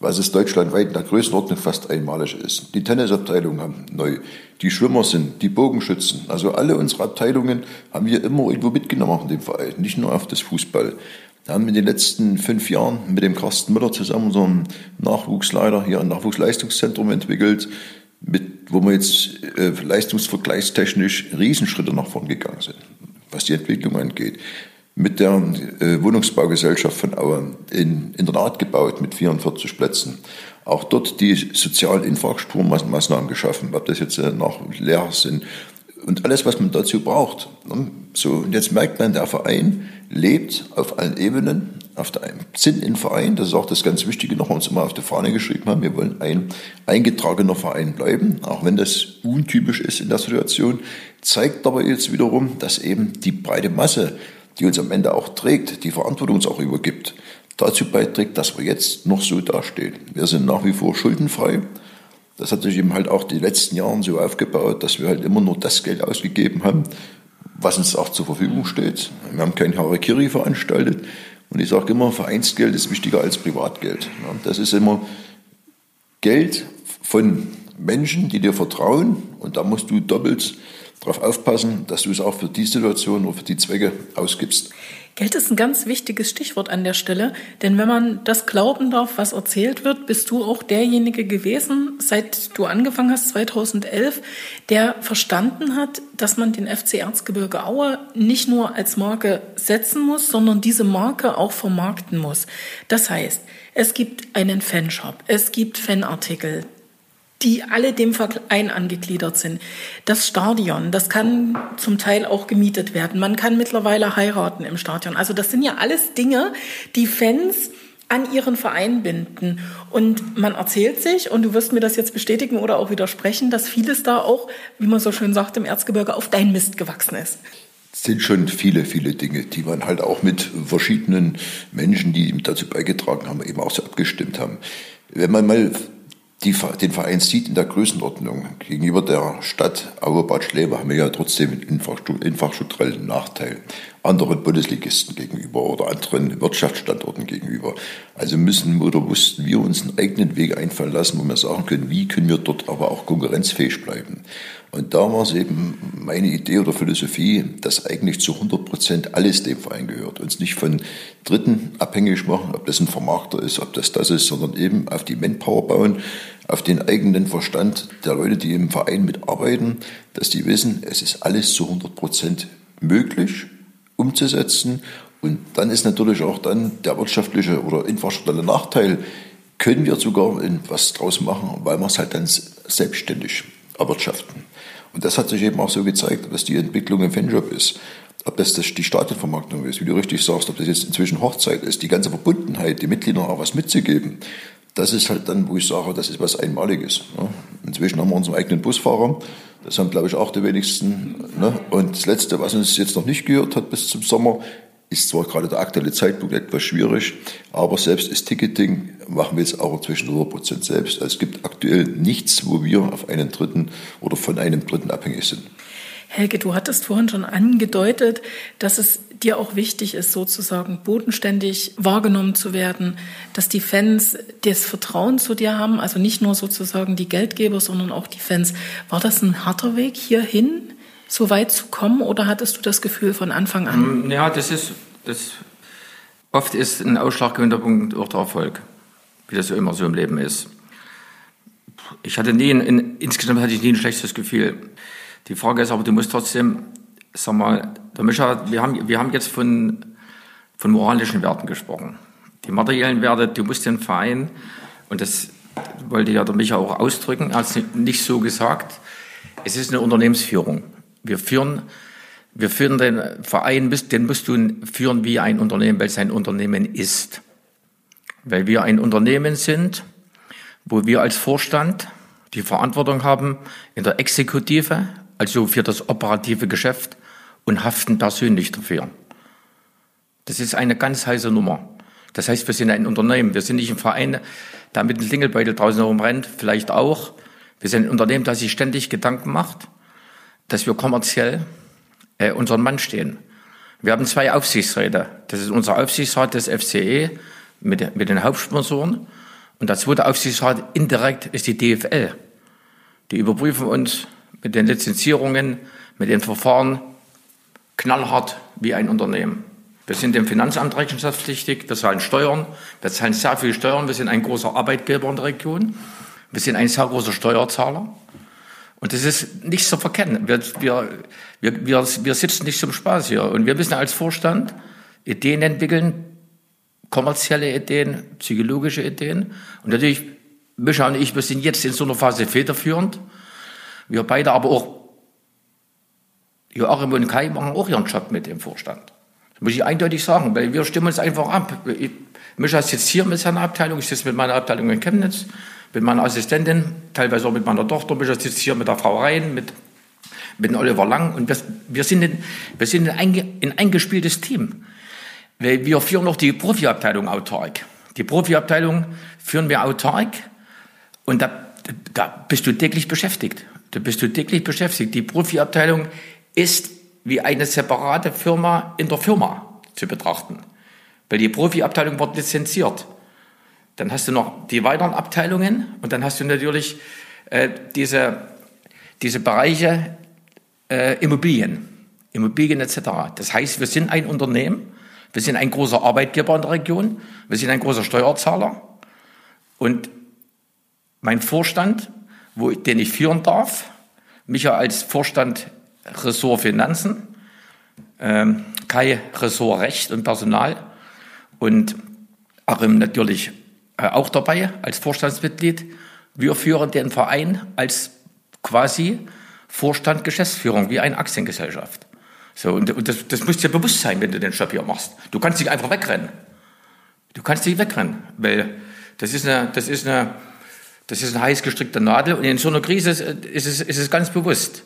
was es deutschlandweit in der Größenordnung fast einmalig ist. Die Tennisabteilung haben neu, die Schwimmer sind, die Bogenschützen. Also alle unsere Abteilungen haben wir immer irgendwo mitgenommen in dem Verein, nicht nur auf das Fußball. Wir haben in den letzten fünf Jahren mit dem Carsten Müller zusammen unseren Nachwuchsleiter hier ein Nachwuchsleistungszentrum entwickelt, mit, wo wir jetzt äh, leistungsvergleichstechnisch Riesenschritte nach vorn gegangen sind, was die Entwicklung angeht mit der äh, Wohnungsbaugesellschaft von Aue in Internat gebaut mit 44 Plätzen. Auch dort die sozialen Infrastrukturmaßnahmen geschaffen, ob das jetzt äh, nach Lehrer sind und alles, was man dazu braucht. Ne? So, und jetzt merkt man, der Verein lebt auf allen Ebenen, auf der sind ein Verein, das ist auch das ganz Wichtige, noch uns immer auf die Fahne geschrieben haben, wir wollen ein eingetragener Verein bleiben, auch wenn das untypisch ist in der Situation, zeigt aber jetzt wiederum, dass eben die breite Masse die uns am Ende auch trägt, die Verantwortung uns auch übergibt, dazu beiträgt, dass wir jetzt noch so dastehen. Wir sind nach wie vor schuldenfrei. Das hat sich eben halt auch die letzten Jahre so aufgebaut, dass wir halt immer nur das Geld ausgegeben haben, was uns auch zur Verfügung steht. Wir haben kein Harakiri veranstaltet. Und ich sage immer, Vereinsgeld ist wichtiger als Privatgeld. Das ist immer Geld von Menschen, die dir vertrauen. Und da musst du doppelt darauf aufpassen, dass du es auch für die Situation oder für die Zwecke ausgibst. Geld ist ein ganz wichtiges Stichwort an der Stelle, denn wenn man das glauben darf, was erzählt wird, bist du auch derjenige gewesen, seit du angefangen hast, 2011, der verstanden hat, dass man den FC Erzgebirge Aue nicht nur als Marke setzen muss, sondern diese Marke auch vermarkten muss. Das heißt, es gibt einen Fanshop, es gibt Fanartikel, die alle dem Verein angegliedert sind. Das Stadion, das kann zum Teil auch gemietet werden. Man kann mittlerweile heiraten im Stadion. Also das sind ja alles Dinge, die Fans an ihren Verein binden. Und man erzählt sich, und du wirst mir das jetzt bestätigen oder auch widersprechen, dass vieles da auch, wie man so schön sagt, im Erzgebirge auf dein Mist gewachsen ist. Es sind schon viele, viele Dinge, die man halt auch mit verschiedenen Menschen, die dazu beigetragen haben, eben auch so abgestimmt haben. Wenn man mal die, den Verein sieht in der Größenordnung gegenüber der Stadt Auerbad Schleber haben wir ja trotzdem einen infrastrukturellen Nachteil anderen Bundesligisten gegenüber oder anderen Wirtschaftsstandorten gegenüber. Also müssen oder mussten wir uns einen eigenen Weg einfallen lassen, wo wir sagen können, wie können wir dort aber auch konkurrenzfähig bleiben. Und da war es eben meine Idee oder Philosophie, dass eigentlich zu 100 Prozent alles dem Verein gehört. Uns nicht von Dritten abhängig machen, ob das ein Vermarkter ist, ob das das ist, sondern eben auf die Manpower bauen, auf den eigenen Verstand der Leute, die im Verein mitarbeiten, dass die wissen, es ist alles zu 100 Prozent möglich umzusetzen. Und dann ist natürlich auch dann der wirtschaftliche oder infrastrukturelle Nachteil, können wir sogar was draus machen, weil wir es halt dann selbstständig erwirtschaften. Und das hat sich eben auch so gezeigt, dass die Entwicklung im Fanjob ist. Ob das, die Stadionvermarktung ist, wie du richtig sagst, ob das jetzt inzwischen Hochzeit ist, die ganze Verbundenheit, die Mitgliedern auch was mitzugeben, das ist halt dann, wo ich sage, das ist was Einmaliges. Ne? Inzwischen haben wir unseren eigenen Busfahrer. Das haben, glaube ich, auch die wenigsten. Ne? Und das Letzte, was uns jetzt noch nicht gehört hat bis zum Sommer, ist zwar gerade der aktuelle Zeitpunkt etwas schwierig, aber selbst das Ticketing machen wir jetzt auch inzwischen 100 Prozent selbst. Also es gibt aktuell nichts, wo wir auf einen Dritten oder von einem Dritten abhängig sind. Helge, du hattest vorhin schon angedeutet, dass es dir auch wichtig ist, sozusagen bodenständig wahrgenommen zu werden, dass die Fans das Vertrauen zu dir haben, also nicht nur sozusagen die Geldgeber, sondern auch die Fans. War das ein harter Weg hierhin? so weit zu kommen oder hattest du das Gefühl von Anfang an? Mm, ja, das ist, das, oft ist ein ausschlaggebender Punkt auch der Erfolg, wie das immer so im Leben ist. Ich hatte nie, ein, insgesamt hatte ich nie ein schlechtes Gefühl. Die Frage ist aber, du musst trotzdem, sag mal, der Mischa, wir haben, wir haben jetzt von, von moralischen Werten gesprochen. Die materiellen Werte, du musst den Verein, und das wollte ja der Micha auch ausdrücken, hat es nicht so gesagt, es ist eine Unternehmensführung. Wir führen, wir führen den Verein, den musst du führen wie ein Unternehmen, weil es ein Unternehmen ist. Weil wir ein Unternehmen sind, wo wir als Vorstand die Verantwortung haben in der Exekutive, also für das operative Geschäft und haften persönlich dafür. Das ist eine ganz heiße Nummer. Das heißt, wir sind ein Unternehmen. Wir sind nicht ein Verein, der mit dem Klingelbeutel draußen herumrennt, vielleicht auch. Wir sind ein Unternehmen, das sich ständig Gedanken macht, dass wir kommerziell äh, unseren Mann stehen. Wir haben zwei Aufsichtsräte. Das ist unser Aufsichtsrat des FCE mit, mit den Hauptsponsoren. Und der zweite Aufsichtsrat indirekt ist die DFL. Die überprüfen uns mit den Lizenzierungen, mit den Verfahren knallhart wie ein Unternehmen. Wir sind dem Finanzamt rechenschaftspflichtig, wir zahlen Steuern, wir zahlen sehr viel Steuern, wir sind ein großer Arbeitgeber in der Region, wir sind ein sehr großer Steuerzahler. Und das ist nicht zu verkennen. Wir, wir, wir, wir, wir sitzen nicht zum Spaß hier. Und wir müssen als Vorstand Ideen entwickeln, kommerzielle Ideen, psychologische Ideen. Und natürlich, Mischa und ich, wir sind jetzt in so einer Phase federführend. Wir beide aber auch, Joachim und Kai machen auch ihren Job mit im Vorstand. Das muss ich eindeutig sagen, weil wir stimmen uns einfach ab. Ich, Mischa ist jetzt hier mit seiner Abteilung, ich sitze mit meiner Abteilung in Chemnitz, mit meiner Assistentin, teilweise auch mit meiner Tochter. Mischa sitzt hier mit der Frau Rhein, mit, mit Oliver Lang. Und wir, wir sind, ein, wir sind ein, ein eingespieltes Team. Weil wir führen noch die Profiabteilung autark. Die Profiabteilung führen wir autark und da, da bist du täglich beschäftigt. Da bist du täglich beschäftigt. Die Profiabteilung ist wie eine separate Firma in der Firma zu betrachten. Weil die Profiabteilung wird lizenziert. Dann hast du noch die weiteren Abteilungen und dann hast du natürlich äh, diese, diese Bereiche äh, Immobilien, Immobilien etc. Das heißt, wir sind ein Unternehmen, wir sind ein großer Arbeitgeber in der Region. Wir sind ein großer Steuerzahler. Und mein Vorstand, wo, den ich führen darf, Micha als Vorstand Ressort Finanzen, ähm, Kai Ressort Recht und Personal und Arim natürlich äh, auch dabei als Vorstandsmitglied. Wir führen den Verein als quasi Vorstand Geschäftsführung wie eine Aktiengesellschaft. So, und, und das, das muss dir bewusst sein, wenn du den Job hier machst. Du kannst nicht einfach wegrennen. Du kannst nicht wegrennen, weil das ist eine, das ist eine, das ist eine heiß gestrickte Nadel und in so einer Krise ist es, ist es ganz bewusst.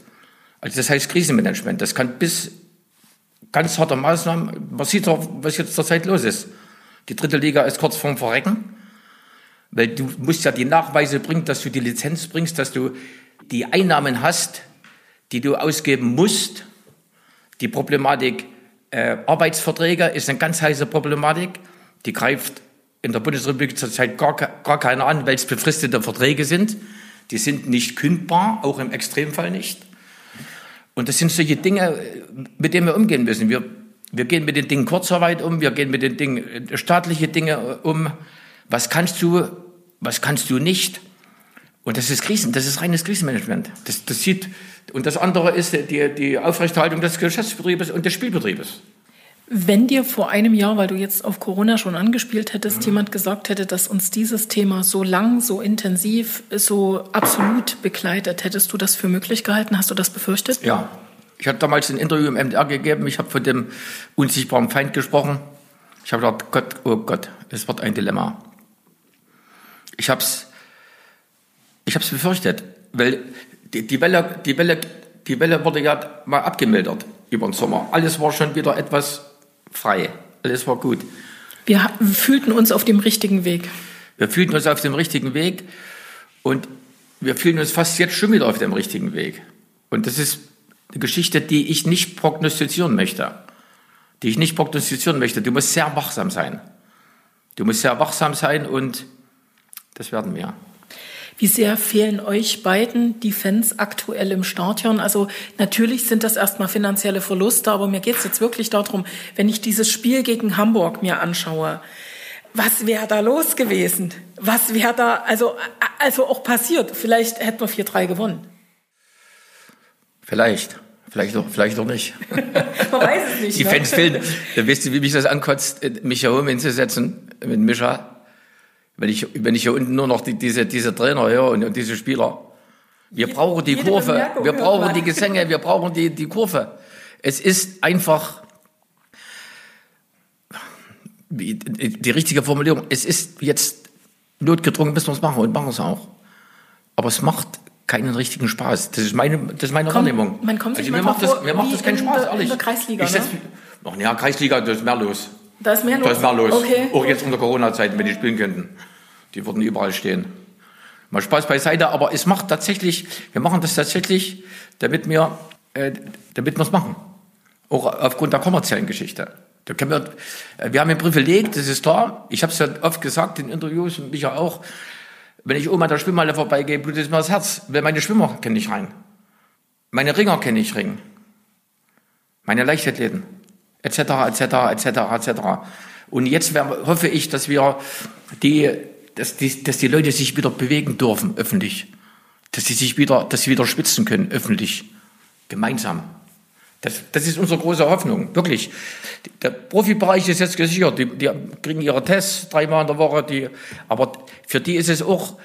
Also das heißt Krisenmanagement. Das kann bis ganz harte Maßnahmen, man sieht doch, was jetzt zurzeit los ist. Die dritte Liga ist kurz vorm Verrecken, weil du musst ja die Nachweise bringen, dass du die Lizenz bringst, dass du die Einnahmen hast, die du ausgeben musst, die Problematik äh, Arbeitsverträge ist eine ganz heiße Problematik. Die greift in der Bundesrepublik zurzeit gar, gar keiner an, weil es befristete Verträge sind. Die sind nicht kündbar, auch im Extremfall nicht. Und das sind solche Dinge, mit denen wir umgehen müssen. Wir, wir gehen mit den Dingen Kurzarbeit um, wir gehen mit den Dingen äh, staatliche Dinge um. Was kannst du, was kannst du nicht? Und das ist Krisen, das ist reines Krisenmanagement. Das, das sieht, und das andere ist die, die Aufrechterhaltung des Geschäftsbetriebes und des Spielbetriebes. Wenn dir vor einem Jahr, weil du jetzt auf Corona schon angespielt hättest, mhm. jemand gesagt hätte, dass uns dieses Thema so lang, so intensiv, so absolut begleitet, hättest du das für möglich gehalten? Hast du das befürchtet? Ja. Ich hatte damals ein Interview im MDR gegeben. Ich habe von dem unsichtbaren Feind gesprochen. Ich habe gedacht, Gott, oh Gott, es wird ein Dilemma. Ich habe es ich habe es befürchtet, weil die, die, Welle, die, Welle, die Welle wurde ja mal abgemildert über den Sommer. Alles war schon wieder etwas frei. Alles war gut. Wir fühlten uns auf dem richtigen Weg. Wir fühlten uns auf dem richtigen Weg und wir fühlen uns fast jetzt schon wieder auf dem richtigen Weg. Und das ist eine Geschichte, die ich nicht prognostizieren möchte. Die ich nicht prognostizieren möchte. Du musst sehr wachsam sein. Du musst sehr wachsam sein und das werden wir. Wie sehr fehlen euch beiden die Fans aktuell im Stadion? Also natürlich sind das erstmal finanzielle Verluste, aber mir geht es jetzt wirklich darum, wenn ich dieses Spiel gegen Hamburg mir anschaue, was wäre da los gewesen? Was wäre da also, also auch passiert? Vielleicht hätten wir 4-3 gewonnen. Vielleicht. Vielleicht auch, vielleicht auch nicht. Man weiß es nicht. Die ne? Fans fehlen. Da wisst ihr, wie mich das ankotzt, mich hier oben hinzusetzen mit Mischa. Wenn ich, wenn ich hier unten nur noch die, diese, diese Trainer höre und, und diese Spieler. Wir brauchen die jede Kurve. Wir brauchen die Gesänge. Wir brauchen die, die Kurve. Es ist einfach, die richtige Formulierung. Es ist jetzt notgedrungen, müssen wir es machen und machen es auch. Aber es macht keinen richtigen Spaß. Das ist meine, das ist meine Kommt- Wahrnehmung. man kommt sich mir manchmal macht das, mir macht das keinen in Spaß, der- in ehrlich. der Kreisliga, Ich setz, ne? Ach ja, Kreisliga, da ist mehr los. Da ist mehr los. Da ist mehr los. Okay. Auch jetzt unter Corona-Zeiten, wenn die spielen könnten. Die würden überall stehen. Mal Spaß beiseite, aber es macht tatsächlich, wir machen das tatsächlich, damit wir, äh, damit wir es machen. Auch aufgrund der kommerziellen Geschichte. Da können wir, äh, wir haben ein Privileg, das ist da. Ich habe es ja oft gesagt in Interviews und Micha auch. Wenn ich oben an der Schwimmhalle vorbeigehe, blutet mir das Herz, weil meine Schwimmer kenne ich rein. Meine Ringer kenne ich ringen. Meine Leichtathleten. Etc., etc., etc., etc. Und jetzt hoffe ich, dass wir die, dass die, dass die Leute sich wieder bewegen dürfen, öffentlich. Dass sie sich wieder, dass sie wieder schwitzen können, öffentlich. Gemeinsam. Das, das ist unsere große Hoffnung, wirklich. Der Profibereich ist jetzt gesichert. Die, die kriegen ihre Tests dreimal in der Woche. Die, aber für die ist es auch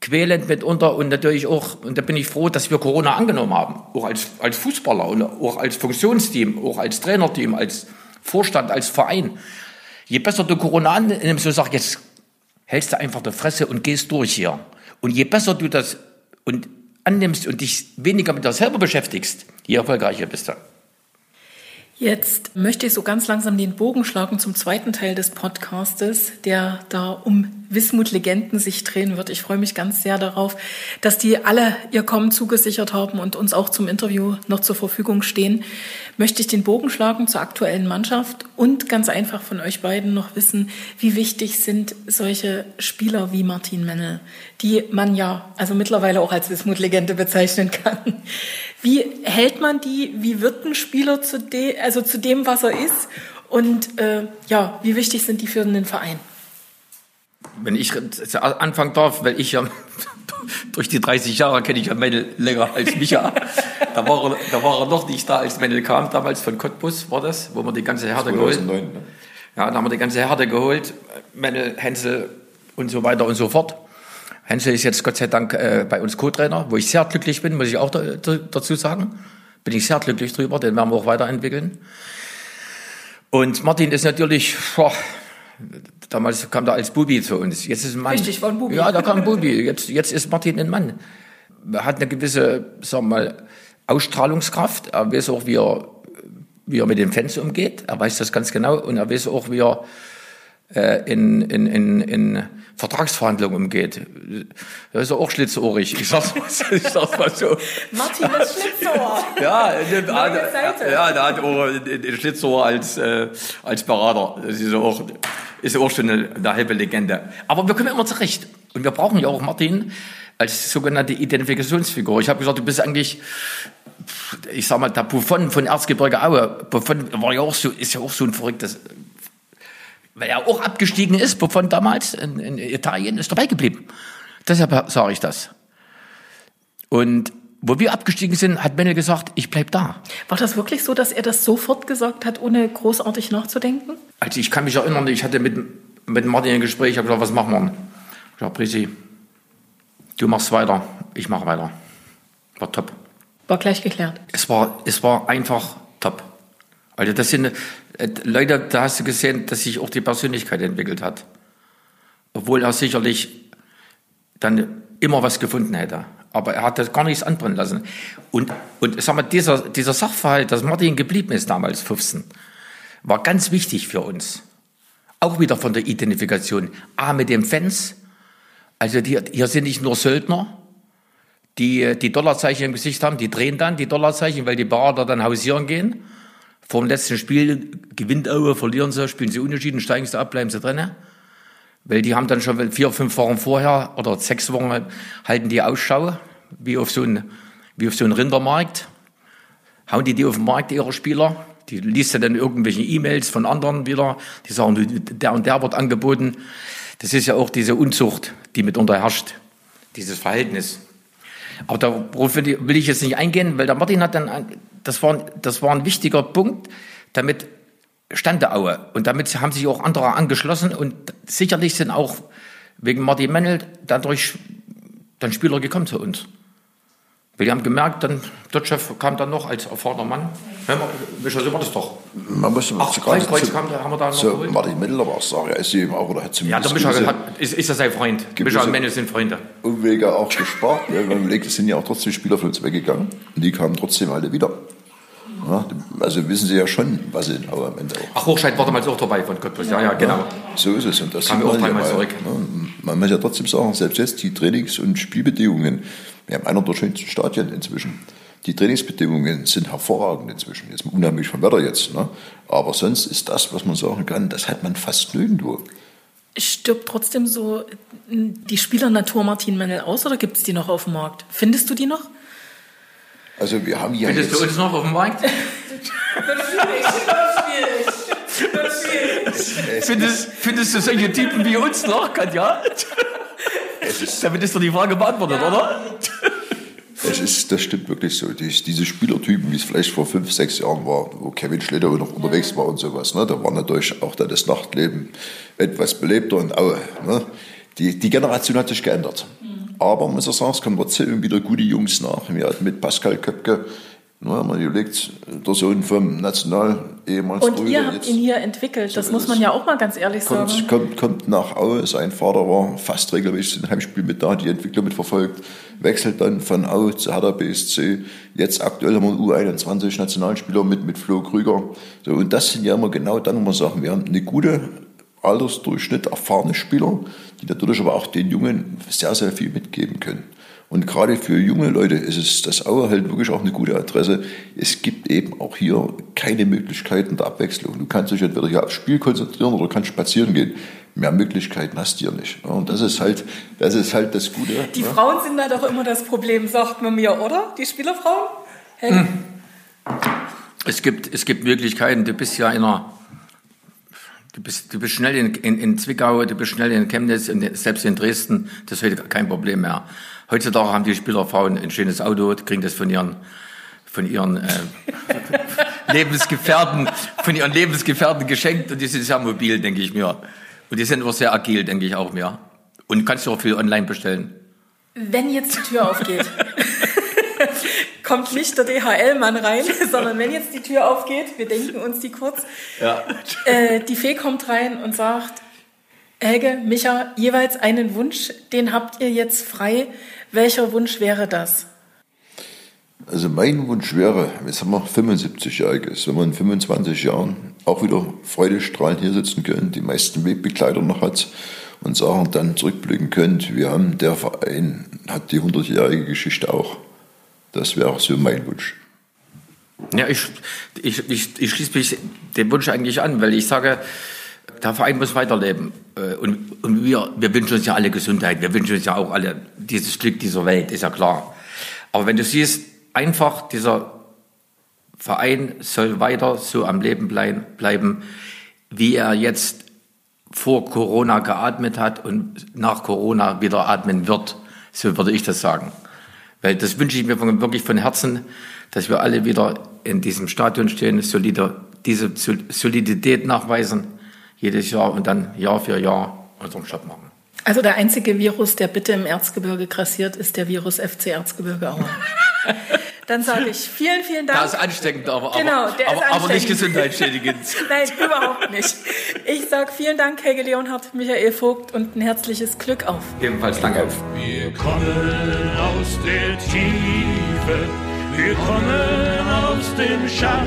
quälend mitunter und natürlich auch, und da bin ich froh, dass wir Corona angenommen haben. Auch als, als Fußballer und auch als Funktionsteam, auch als Trainerteam, als Vorstand, als Verein. Je besser du Corona annimmst und sagst, jetzt hältst du einfach die Fresse und gehst durch hier. Und je besser du das und annimmst und dich weniger mit dir selber beschäftigst, je erfolgreicher bist du. Jetzt möchte ich so ganz langsam den Bogen schlagen zum zweiten Teil des Podcastes, der da um Wismut-Legenden sich drehen wird. Ich freue mich ganz sehr darauf, dass die alle ihr Kommen zugesichert haben und uns auch zum Interview noch zur Verfügung stehen. Möchte ich den Bogen schlagen zur aktuellen Mannschaft und ganz einfach von euch beiden noch wissen, wie wichtig sind solche Spieler wie Martin Mennel, die man ja also mittlerweile auch als Wismut-Legende bezeichnen kann. Wie hält man die? Wie wird ein Spieler zu, de, also zu dem, was er ist? Und äh, ja, wie wichtig sind die für den Verein? Wenn ich anfangen darf, weil ich ja durch die 30 Jahre kenne ich ja Mendel länger als Micha. da, war er, da war er noch nicht da, als Mendel kam, damals von Cottbus war das, wo wir die ganze Herde geholt 2009, ne? Ja, da haben wir die ganze Herde geholt, Mendel, Hensel und so weiter und so fort. Hensel ist jetzt Gott sei Dank äh, bei uns Co-Trainer, wo ich sehr glücklich bin, muss ich auch da, da, dazu sagen. Bin ich sehr glücklich drüber, den werden wir auch weiterentwickeln. Und Martin ist natürlich, boah, damals kam er als Bubi zu uns. Jetzt ist ein Mann. Richtig, war ein Bubi. Ja, da kam ein Bubi. Jetzt, jetzt ist Martin ein Mann. Er hat eine gewisse, sagen wir mal, Ausstrahlungskraft. Er weiß auch, wie er, wie er mit den Fans umgeht. Er weiß das ganz genau. Und er weiß auch, wie er in, in, in, in Vertragsverhandlungen umgeht. Da ist er auch schlitzohrig. Ich sag's mal, so- ich sag's mal so. Martin ist Schlitzohr. Ja, der, ja, der hat auch den Schlitzohr als, äh, als Berater. Das ist auch, ist auch schon eine, eine halbe Legende. Aber wir kommen immer zurecht. Und wir brauchen ja auch Martin als sogenannte Identifikationsfigur. Ich habe gesagt, du bist eigentlich, ich sag mal, der Buffon von Erzgebirge Aue. Buffon war ja auch so, ist ja auch so ein verrücktes, weil er auch abgestiegen ist, Buffon damals in, in Italien, ist dabei geblieben. Deshalb sage ich das. Und wo wir abgestiegen sind, hat Mendel gesagt, ich bleib da. War das wirklich so, dass er das sofort gesagt hat, ohne großartig nachzudenken? Also ich kann mich erinnern, ich hatte mit, mit Martin ein Gespräch, ich habe gesagt, was machen wir? Ich gesagt, Prisi, du machst weiter, ich mache weiter. War top. War gleich geklärt. Es war, es war einfach top. Also das sind äh, Leute, da hast du gesehen, dass sich auch die Persönlichkeit entwickelt hat. Obwohl er sicherlich dann immer was gefunden hätte. Aber er hat das gar nichts anbrennen lassen. Und, und sag mal, dieser, dieser Sachverhalt, dass Martin geblieben ist damals, 15, war ganz wichtig für uns. Auch wieder von der Identifikation. A, mit den Fans. Also die, hier sind nicht nur Söldner, die die Dollarzeichen im Gesicht haben, die drehen dann die Dollarzeichen, weil die Berater dann hausieren gehen. Vor dem letzten Spiel gewinnt Aue, verlieren sie, spielen sie unentschieden, steigen sie ab, bleiben sie drinnen. Weil die haben dann schon vier, fünf Wochen vorher oder sechs Wochen halten die Ausschau, wie auf so einen, so einen Rindermarkt. Hauen die die auf den Markt, ihre Spieler. Die liest dann irgendwelche E-Mails von anderen wieder. Die sagen, der und der wird angeboten. Das ist ja auch diese Unzucht, die mitunter herrscht. Dieses Verhältnis. Aber darauf will ich jetzt nicht eingehen, weil der Martin hat dann, das war, das war ein wichtiger Punkt, damit stand der Aue. Und damit haben sich auch andere angeschlossen und sicherlich sind auch wegen Martin Mennel dadurch dann Spieler gekommen zu uns. Weil die haben gemerkt, dann Dotchev kam dann noch als erfahrener Mann. Micha, so war das doch. Man muss Ach, Kreuz kam, da haben wir da noch so, geholt. Martin Mittler war es, er ist eben auch, oder hat Ja, zumindest der Micha gewisse hat, ist, ist ja sein Freund. Gewisse- Micha und Mennel sind Freunde. Umwege auch gespart. Ja, wenn man überlegt, es sind ja auch trotzdem Spieler von uns weggegangen und die kamen trotzdem alle wieder. Ja, also wissen sie ja schon, was sie aber am Ende auch. Ach, Hochscheid war damals auch dabei von Cottbus. Ja, ja, genau. So ist es. Und das Kam auch man ja dreimal zurück. ne? Man muss ja trotzdem sagen, selbst jetzt die Trainings- und Spielbedingungen, wir haben einer der schönsten Stadien inzwischen. Die Trainingsbedingungen sind hervorragend inzwischen. Jetzt unheimlich vom Wetter jetzt. Ne? Aber sonst ist das, was man sagen kann, das hat man fast nirgendwo. Stirbt trotzdem so die Spielernatur Martin Mennel aus oder gibt es die noch auf dem Markt? Findest du die noch? Also wir haben ja Findest du jetzt, uns noch auf dem Markt? Findest, findest du solche Typen wie uns noch, Katja? Damit ist doch die Frage beantwortet, oder? es ist, das stimmt wirklich so. Die, diese Spielertypen, wie es vielleicht vor fünf, sechs Jahren war, wo Kevin Schlitter noch unterwegs war und sowas, ne? da war natürlich auch dann das Nachtleben etwas belebter und Aue. Ne? Die, die Generation hat sich geändert. Aber man muss auch sagen, es kommen trotzdem wieder gute Jungs nach. Wir hatten mit Pascal Köpke, na, man überlegt, der Sohn vom National, ehemals Und ihr Torhüter, habt ihn hier entwickelt, das ist muss man ja auch mal ganz ehrlich sagen. kommt, kommt, kommt nach Aue. Sein Vater war fast regelmäßig im Heimspiel mit da, die Entwicklung mitverfolgt. Wechselt dann von Aue zu Hertha BSC. Jetzt aktuell haben wir einen U21 Nationalspieler mit, mit Flo Krüger. So, und das sind ja immer genau dann, wo wir sagen, wir haben eine gute Altersdurchschnitt, erfahrene Spieler, die natürlich aber auch den Jungen sehr, sehr viel mitgeben können. Und gerade für junge Leute ist es das Aue halt wirklich auch eine gute Adresse. Es gibt eben auch hier keine Möglichkeiten der Abwechslung. Du kannst dich entweder hier aufs Spiel konzentrieren oder kannst spazieren gehen. Mehr Möglichkeiten hast du hier nicht. Ja, Und das ist halt, das ist halt das Gute. Die ja. Frauen sind da doch immer das Problem, sagt man mir, oder? Die Spielerfrauen? Helge? Es gibt, es gibt Möglichkeiten. Du bist ja in einer, du bist, du bist schnell in, in, in Zwickau, du bist schnell in Chemnitz, und selbst in Dresden, das ist heute kein Problem mehr. Heutzutage haben die Spielerfrauen ein schönes Auto, kriegen das von ihren, von ihren äh, Lebensgefährten, von ihren Lebensgefährten geschenkt und die sind sehr mobil, denke ich mir. Und die sind auch sehr agil, denke ich auch mir. Und kannst du auch viel online bestellen. Wenn jetzt die Tür aufgeht, kommt nicht der DHL-Mann rein, sondern wenn jetzt die Tür aufgeht, wir denken uns die kurz, Ja. äh, die Fee kommt rein und sagt, Helge, Micha, jeweils einen Wunsch, den habt ihr jetzt frei. Welcher Wunsch wäre das? Also mein Wunsch wäre, jetzt haben wir 75-Jähriges, wenn wir in 25 Jahren auch wieder freudestrahlend hier sitzen können, die meisten Wegbegleiter noch hat und sagen, dann zurückblicken könnt, wir haben, der Verein hat die 100-jährige Geschichte auch. Das wäre auch so mein Wunsch. Ja, ich, ich, ich, ich schließe mich dem Wunsch eigentlich an, weil ich sage, der Verein muss weiterleben. Äh, Und, und wir, wir wünschen uns ja alle Gesundheit, wir wünschen uns ja auch alle dieses Glück dieser Welt, ist ja klar. Aber wenn du siehst, einfach dieser Verein soll weiter so am Leben bleib- bleiben, wie er jetzt vor Corona geatmet hat und nach Corona wieder atmen wird. So würde ich das sagen. Weil das wünsche ich mir von, wirklich von Herzen, dass wir alle wieder in diesem Stadion stehen, solide, diese Sol- Solidität nachweisen, jedes Jahr und dann Jahr für Jahr unseren Job machen. Also der einzige Virus, der bitte im Erzgebirge grassiert, ist der Virus FC Erzgebirge Aue. Dann sage ich vielen, vielen Dank. Der ist ansteckend, aber, Genau, aber, der ist aber, aber nicht ansteckend. gesundheitsschädigend. Nein, überhaupt nicht. Ich sage vielen Dank, Helge Leonhardt, Michael Vogt und ein herzliches Glück auf. Ebenfalls danke. Wir kommen aus der Tiefe, wir kommen aus dem Schacht.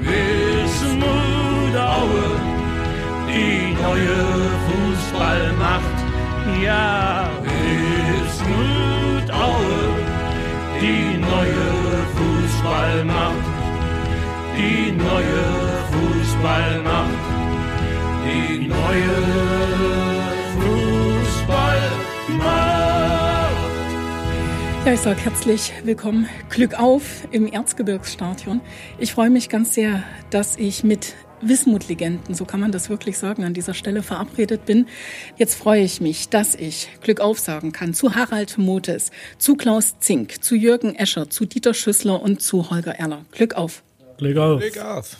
Wismut Aue, die neue Fußballmacht. Ja, Wismut Aue, die neue Fußballmacht. Die neue Fußballmacht. die neue Fußballmacht. Ja, ich sage herzlich willkommen, Glück auf im Erzgebirgsstadion. Ich freue mich ganz sehr, dass ich mit Wismut-Legenden, so kann man das wirklich sagen, an dieser Stelle verabredet bin. Jetzt freue ich mich, dass ich Glück aufsagen kann zu Harald Motes, zu Klaus Zink, zu Jürgen Escher, zu Dieter Schüssler und zu Holger Erler. Glück auf. Glück auf. Glück auf.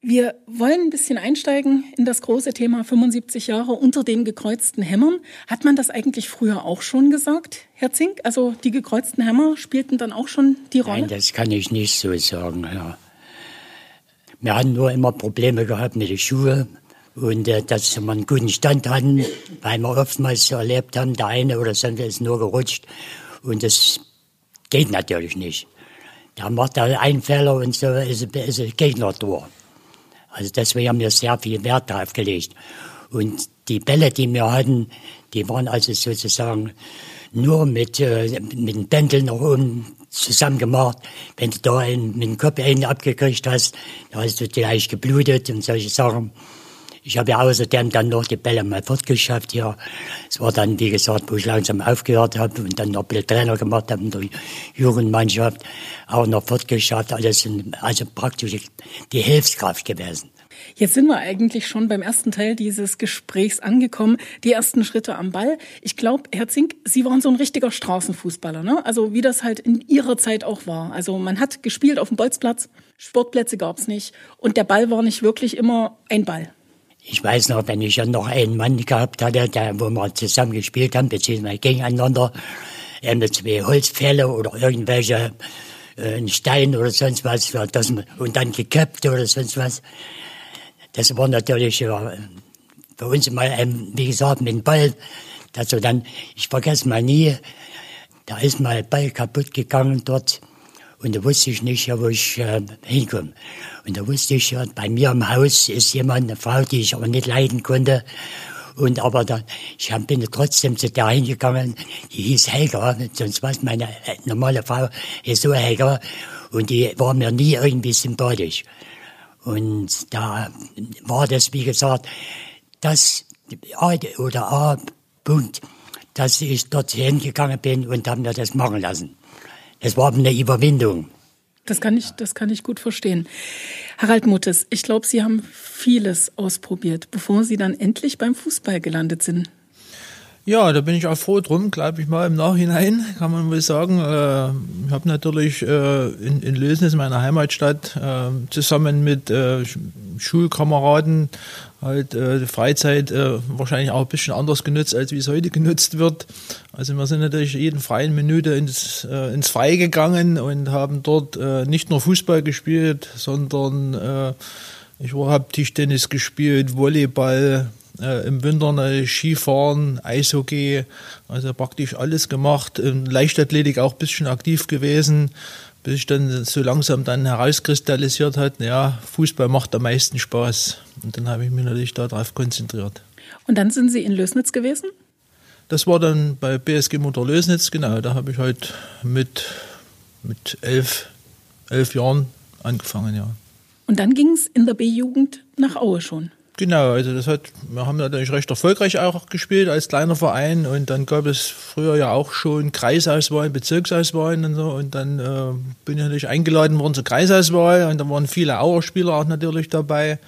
Wir wollen ein bisschen einsteigen in das große Thema 75 Jahre unter den gekreuzten Hämmern. Hat man das eigentlich früher auch schon gesagt, Herr Zink? Also die gekreuzten Hämmer spielten dann auch schon die Rolle? Nein, das kann ich nicht so sagen. Ja. Wir hatten nur immer Probleme gehabt mit den Schuhen und äh, dass wir einen guten Stand hatten, weil wir oftmals erlebt haben, der eine oder sonst ist nur gerutscht und das geht natürlich nicht. Da macht er einen Fehler und so ist, ist der Gegner durch. Also deswegen haben wir sehr viel Wert darauf gelegt. Und die Bälle, die wir hatten, die waren also sozusagen nur mit, äh, mit dem Bändel nach oben zusammen gemacht. Wenn du da einen, mit dem Kopf einen abgekriegt hast, da hast du gleich geblutet und solche Sachen. Ich habe ja außerdem dann noch die Bälle mal fortgeschafft hier. Es war dann, wie gesagt, wo ich langsam aufgehört habe und dann noch ein bisschen Trainer gemacht habe in der Jugendmannschaft, auch noch fortgeschafft. Alles, also praktisch die Hilfskraft gewesen. Jetzt sind wir eigentlich schon beim ersten Teil dieses Gesprächs angekommen. Die ersten Schritte am Ball. Ich glaube, Herr Zink, Sie waren so ein richtiger Straßenfußballer, ne? Also wie das halt in Ihrer Zeit auch war. Also man hat gespielt auf dem Bolzplatz, Sportplätze gab's nicht und der Ball war nicht wirklich immer ein Ball. Ich weiß noch, wenn ich ja noch einen Mann gehabt hatte, der, wo wir zusammen gespielt haben, beziehungsweise gegeneinander, äh, mit zwei Holzpfähle oder irgendwelche, äh, ein Stein oder sonst was, das, und dann geköpft oder sonst was. Das war natürlich ja, für uns immer, ähm, wie gesagt, mit dem Ball. Also dann, ich vergesse mal nie, da ist mal Ball kaputt gegangen dort. Und da wusste ich nicht, wo ich äh, hinkomme. Und da wusste ich, ja, bei mir im Haus ist jemand, eine Frau, die ich aber nicht leiden konnte. Und aber da, ich bin trotzdem zu der hingegangen, die hieß Helga, sonst war es meine äh, normale Frau, ist so Helga. Und die war mir nie irgendwie sympathisch. Und da war das, wie gesagt, das A oder A Punkt, dass ich dort hingegangen bin und habe mir das machen lassen. Das war eine Überwindung. Das kann ich, das kann ich gut verstehen. Harald Muttes, ich glaube, Sie haben vieles ausprobiert, bevor Sie dann endlich beim Fußball gelandet sind. Ja, da bin ich auch froh drum, glaube ich mal im Nachhinein, kann man wohl sagen. Äh, ich habe natürlich äh, in, in Lösnitz, meiner Heimatstadt, äh, zusammen mit äh, Schulkameraden halt äh, die Freizeit äh, wahrscheinlich auch ein bisschen anders genutzt, als wie es heute genutzt wird. Also wir sind natürlich jeden freien Minute ins, ins Freie gegangen und haben dort nicht nur Fußball gespielt, sondern ich habe Tischtennis gespielt, Volleyball, äh, im Winter eine Skifahren, Eishockey, also praktisch alles gemacht. In Leichtathletik auch ein bisschen aktiv gewesen, bis ich dann so langsam dann herauskristallisiert hat, ja, Fußball macht am meisten Spaß. Und dann habe ich mich natürlich darauf konzentriert. Und dann sind Sie in Lösnitz gewesen? Das war dann bei BSG Motor Lösnitz, genau. Da habe ich halt mit, mit elf, elf Jahren angefangen, ja. Und dann ging es in der B-Jugend nach Aue schon. Genau, also das hat, wir haben natürlich recht erfolgreich auch gespielt als kleiner Verein und dann gab es früher ja auch schon Kreisauswahlen, Bezirksauswahlen und so und dann äh, bin ich natürlich eingeladen worden zur Kreisauswahl und da waren viele Auerspieler auch natürlich dabei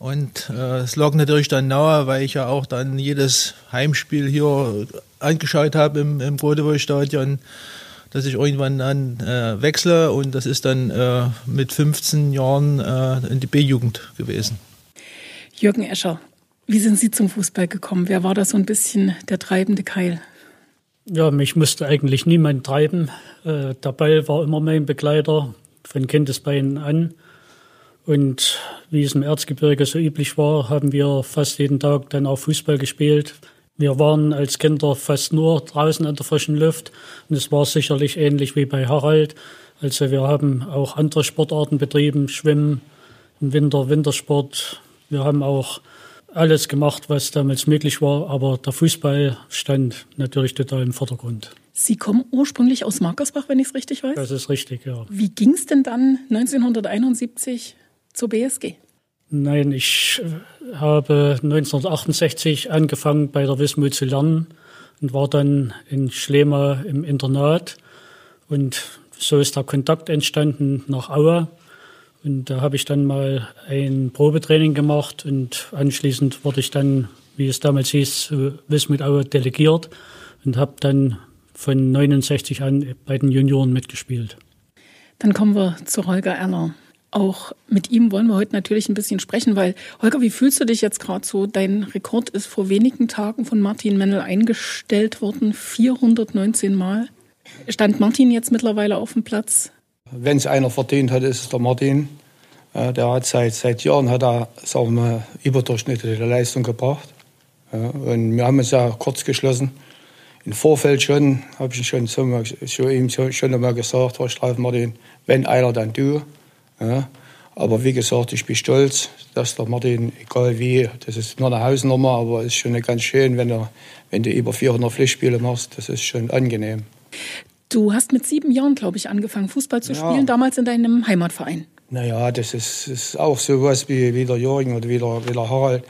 und äh, es lag natürlich dann nahe, weil ich ja auch dann jedes Heimspiel hier angeschaut habe im, im Grodewohl-Stadion, dass ich irgendwann dann äh, wechsle und das ist dann äh, mit 15 Jahren äh, in die B-Jugend gewesen. Jürgen Escher, wie sind Sie zum Fußball gekommen? Wer war da so ein bisschen der treibende Keil? Ja, mich musste eigentlich niemand treiben. Äh, der Ball war immer mein Begleiter von Kindesbeinen an. Und wie es im Erzgebirge so üblich war, haben wir fast jeden Tag dann auch Fußball gespielt. Wir waren als Kinder fast nur draußen an der frischen Luft. Und es war sicherlich ähnlich wie bei Harald. Also wir haben auch andere Sportarten betrieben, Schwimmen, im Winter Wintersport, wir haben auch alles gemacht, was damals möglich war, aber der Fußball stand natürlich total im Vordergrund. Sie kommen ursprünglich aus Markersbach, wenn ich es richtig weiß? Das ist richtig, ja. Wie ging es denn dann 1971 zur BSG? Nein, ich äh, habe 1968 angefangen bei der Wismut zu lernen und war dann in Schlema im Internat. Und so ist der Kontakt entstanden nach Aue. Und da habe ich dann mal ein Probetraining gemacht und anschließend wurde ich dann, wie es damals hieß, Wismut Aue delegiert und habe dann von 69 an bei den Junioren mitgespielt. Dann kommen wir zu Holger Erler. Auch mit ihm wollen wir heute natürlich ein bisschen sprechen, weil Holger, wie fühlst du dich jetzt gerade so? Dein Rekord ist vor wenigen Tagen von Martin Mennel eingestellt worden, 419 Mal. Stand Martin jetzt mittlerweile auf dem Platz? Wenn es einer verdient hat, ist es der Martin. Der hat seit, seit Jahren hat er, sagen wir, überdurchschnittliche Leistung gebracht. Und wir haben uns ja kurz geschlossen. Im Vorfeld schon, habe ich schon, so, schon ihm schon einmal gesagt, Herr Martin, wenn einer, dann du. Ja. Aber wie gesagt, ich bin stolz, dass der Martin, egal wie, das ist nur eine Hausnummer, aber es ist schon ganz schön, wenn, er, wenn du über 400 Pflichtspiele machst, das ist schon angenehm. Du hast mit sieben Jahren, glaube ich, angefangen, Fußball zu ja. spielen, damals in deinem Heimatverein. Naja, das ist, ist auch so was wie, wie der Jürgen oder wie der, wie der Harald.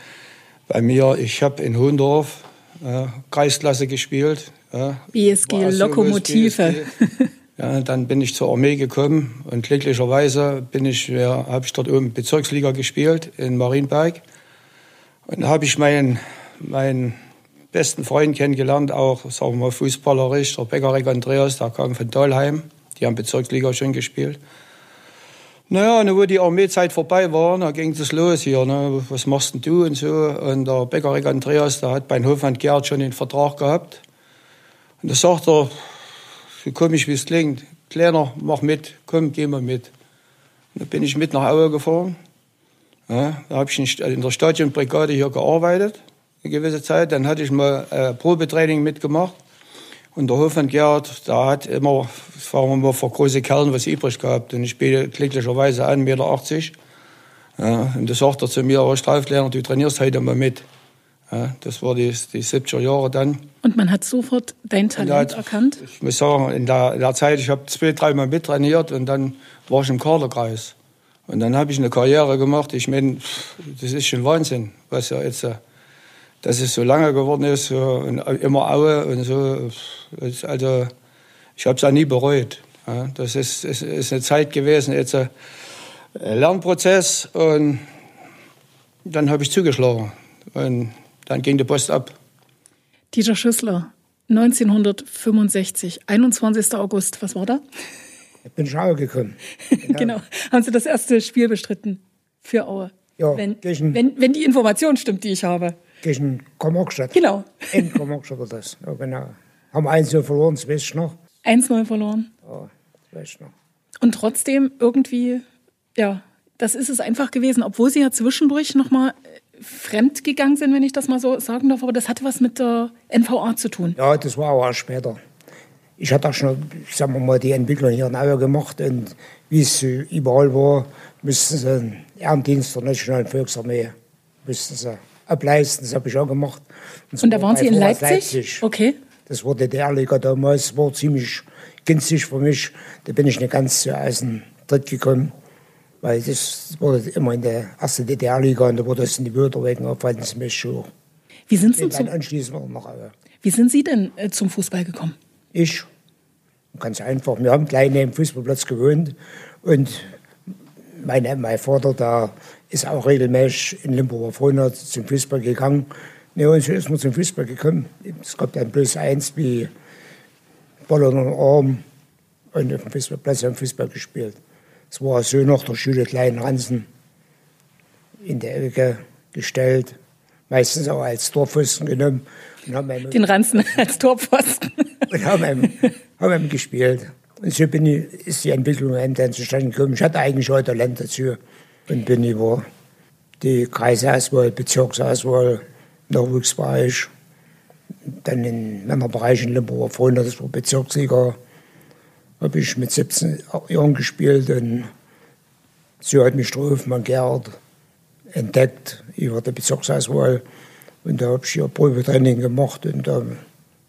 Bei mir, ich habe in Hundorf äh, Kreisklasse gespielt. Äh, BSG Lokomotive. BSG. Ja, dann bin ich zur Armee gekommen und glücklicherweise bin ich, ja, habe ich dort oben Bezirksliga gespielt in Marienberg. Und da habe ich meinen, meinen besten Freund kennengelernt, auch sagen wir mal fußballerisch, der Bäckerek Andreas, der kam von Dahlheim. Die haben Bezirksliga schon gespielt. Naja, und wo die Armeezeit vorbei war, da ging es los hier, ne? was machst denn du und so. Und der Bäckerek Andreas, der hat bei Hofmann Gerd schon den Vertrag gehabt. Und da sagt er, so komisch wie es klingt, Kleiner, mach mit, komm, geh mal mit. Da bin ich mit nach Aue gefahren. Ja, da habe ich in der Stadionbrigade hier gearbeitet, eine gewisse Zeit. Dann hatte ich mal äh, Probetraining mitgemacht. Und der Hofmann Gerhard, der hat immer, sagen wir mal, für große Kerlen was übrig gehabt. Und ich spiele glücklicherweise 1,80 Meter. Ja, und da sagt er zu mir, oh, Streiflehrer, du trainierst heute mal mit. Ja, das war die, die 70er Jahre dann. Und man hat sofort dein Talent hat, erkannt? Ich muss sagen, in der, in der Zeit, ich habe zwei, dreimal mittrainiert und dann war ich im Kaderkreis. Und dann habe ich eine Karriere gemacht. Ich meine, das ist schon Wahnsinn, was ja jetzt, dass es so lange geworden ist, so, und immer Aue und so. Also, ich habe es auch nie bereut. Ja, das ist, ist, ist eine Zeit gewesen, jetzt ein Lernprozess und dann habe ich zugeschlagen. Und dann ging die Post ab. Dieter Schüssler, 1965, 21. August, was war da? Ich bin Schau gekommen. Genau. genau. Haben Sie das erste Spiel bestritten für Aue? Ja, wenn, gegen, wenn, wenn die Information stimmt, die ich habe. Gegen Komokstadt. Genau. In Komokstadt war das. Ja, genau. Haben 1-0 verloren, das weißt du noch. 1-0 verloren. Ja, das weißt du noch. Und trotzdem irgendwie, ja, das ist es einfach gewesen, obwohl Sie ja zwischendurch nochmal fremd gegangen sind, wenn ich das mal so sagen darf. Aber das hatte was mit der NVA zu tun. Ja, das war auch später. Ich hatte auch schon, sagen wir mal, die Entwicklung hier in Auer gemacht. Und wie es überall war, müssten sie einen Ehrendienst der Nationalen Volksarmee müssten sie ableisten. Das habe ich auch gemacht. Und, Und da waren Sie in Leipzig? Leipzig? Okay. Das war DDR-Liga damals. war ziemlich günstig für mich. Da bin ich nicht ganz zu Eisen Tritt gekommen. Weil das wurde immer in der ersten DDR-Liga und da wurde es in die Wörter wegen mich schon. Wie sind Sie zum anschließend noch, aber Wie sind Sie denn äh, zum Fußball gekommen? Ich. Ganz einfach. Wir haben gleich neben dem Fußballplatz gewohnt und meine, mein Vater, da ist auch regelmäßig in Limburger Freunde zum Fußball gegangen. Ja, und so ist man zum Fußball gekommen. Es gab dann bloß eins wie Ball und Arm und auf dem Fußballplatz haben Fußball gespielt. Es war so noch der Schüler kleinen Ransen in der Ecke gestellt, meistens auch als Torpfosten genommen. Den Ranzen als Torpfosten. und haben ihm, haben ihm gespielt. Und so bin ich, ist die Entwicklung dann zustande gekommen. Ich hatte eigentlich auch Talent dazu und bin über die Kreisauswahl, Bezirksauswahl, Nachwuchsbereich, dann im Männerbereich in Limburger Freunde, das war Bezirksliga, habe ich mit 17 Jahren gespielt und so hat mich der Hofmann Gerhard entdeckt über die Bezirksauswahl und da habe ich hier Probetraining gemacht und da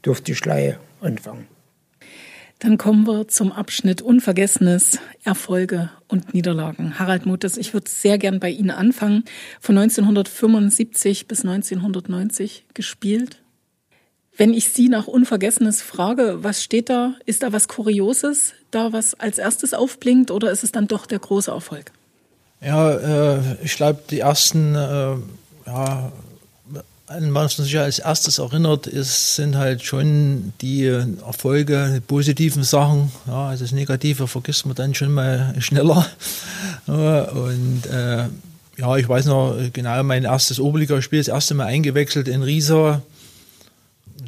durfte ich gleich anfangen. Dann kommen wir zum Abschnitt Unvergessenes, Erfolge und Niederlagen. Harald Mutes, ich würde sehr gern bei Ihnen anfangen. Von 1975 bis 1990 gespielt. Wenn ich Sie nach Unvergessenes frage, was steht da? Ist da was Kurioses da, was als erstes aufblinkt oder ist es dann doch der große Erfolg? Ja, äh, ich glaube, die ersten äh, ja, an was man sich als erstes erinnert, ist, sind halt schon die Erfolge, die positiven Sachen. Ja, also das Negative vergisst man dann schon mal schneller. Und äh, ja, ich weiß noch genau, mein erstes Oberligaspiel, das erste Mal eingewechselt in Riesa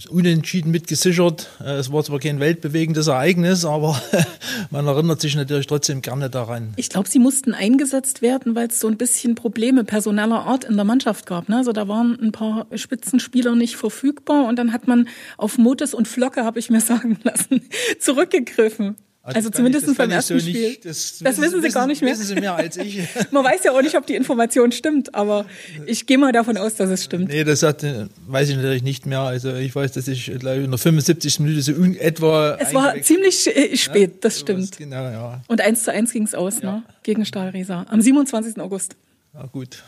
unentschieden mitgesichert. Äh, es war zwar kein weltbewegendes Ereignis, aber man erinnert sich natürlich trotzdem gerne daran. Ich glaube, sie mussten eingesetzt werden, weil es so ein bisschen Probleme personeller Art in der Mannschaft gab. Ne? Also da waren ein paar Spitzenspieler nicht verfügbar und dann hat man auf Motes und Flocke, habe ich mir sagen lassen, zurückgegriffen. Also, also zumindest beim ersten so Spiel. Nicht, das, das wissen, wissen, Sie gar nicht mehr. Wissen Sie mehr als ich. Man weiß ja auch nicht, ob die Information stimmt, aber ich gehe mal davon aus, dass es stimmt. Nee, das hat, weiß ich natürlich nicht mehr. Also ich weiß, dass ich glaube in der 75. Minute so etwa. Es war ziemlich äh, spät, ja, das stimmt. Genau, ja. Und 1 zu 1 ging es aus, ja. ne? Gegen Stahlriesa. Am 27. August. Ja, gut.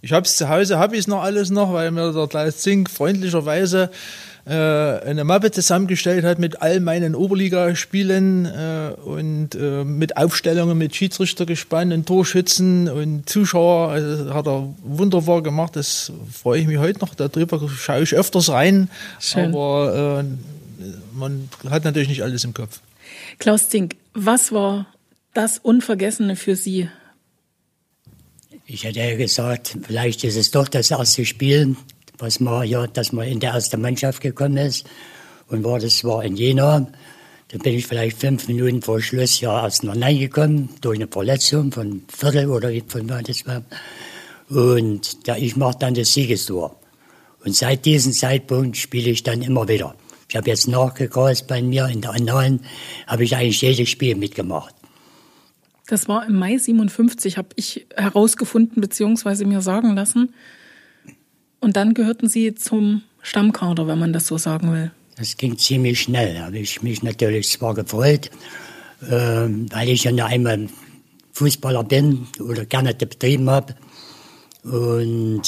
Ich habe es zu Hause, habe ich es noch alles noch, weil mir der Klaus Zink freundlicherweise äh, eine Mappe zusammengestellt hat mit all meinen Oberligaspielen äh, und äh, mit Aufstellungen mit Schiedsrichtergespann und Torschützen und Zuschauer. Also hat er wunderbar gemacht. Das freue ich mich heute noch. Darüber schaue ich öfters rein. Schön. Aber äh, man hat natürlich nicht alles im Kopf. Klaus Zink, was war das Unvergessene für Sie ich hätte ja gesagt, vielleicht ist es doch das erste Spiel, was man ja, dass man in der ersten Mannschaft gekommen ist. Und war das war in Jena. Da bin ich vielleicht fünf Minuten vor Schluss ja erst noch reingekommen, durch eine Verletzung von Viertel oder von wann das war. Und da, ich mache dann das Siegestor. Und seit diesem Zeitpunkt spiele ich dann immer wieder. Ich habe jetzt nachgekreist bei mir in der Annalen, habe ich eigentlich jedes Spiel mitgemacht. Das war im Mai 57, habe ich herausgefunden bzw. mir sagen lassen. Und dann gehörten Sie zum Stammkader, wenn man das so sagen will. Das ging ziemlich schnell. Da habe ich mich natürlich zwar gefreut, äh, weil ich ja noch einmal Fußballer bin oder gerne betrieben habe. Und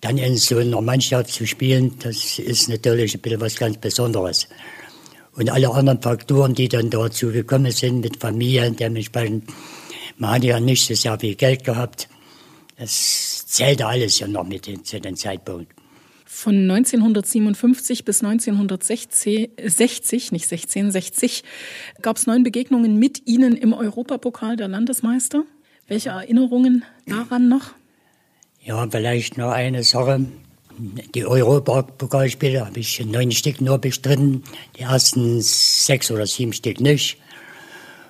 dann in so einer Mannschaft zu spielen, das ist natürlich ein bisschen was ganz Besonderes. Und alle anderen Faktoren, die dann dazu gekommen sind mit Familie, dementsprechend, man hat ja nicht so sehr viel Geld gehabt. Das zählte alles ja noch mit zu dem Zeitpunkt. Von 1957 bis 1960, nicht 16, 60, gab es neun Begegnungen mit Ihnen im Europapokal der Landesmeister. Welche Erinnerungen daran noch? Ja, vielleicht noch eine Sache die Europapokalspiele habe ich neun Stück nur bestritten, die ersten sechs oder sieben Stück nicht.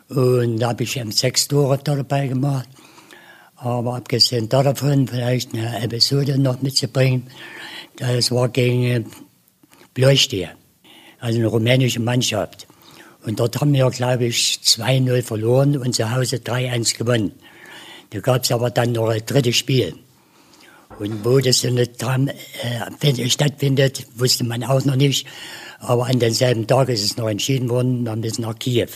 Und da habe ich eben sechs Tore dabei gemacht. Aber abgesehen davon vielleicht eine Episode noch mitzubringen, das war gegen Bleustehe, also eine rumänische Mannschaft. Und dort haben wir, glaube ich, 2-0 verloren und zu Hause 3-1 gewonnen. Da gab es aber dann noch ein drittes Spiel. Und wo das nicht äh, stattfindet, wusste man auch noch nicht. Aber an demselben Tag ist es noch entschieden worden, wir müssen nach Kiew.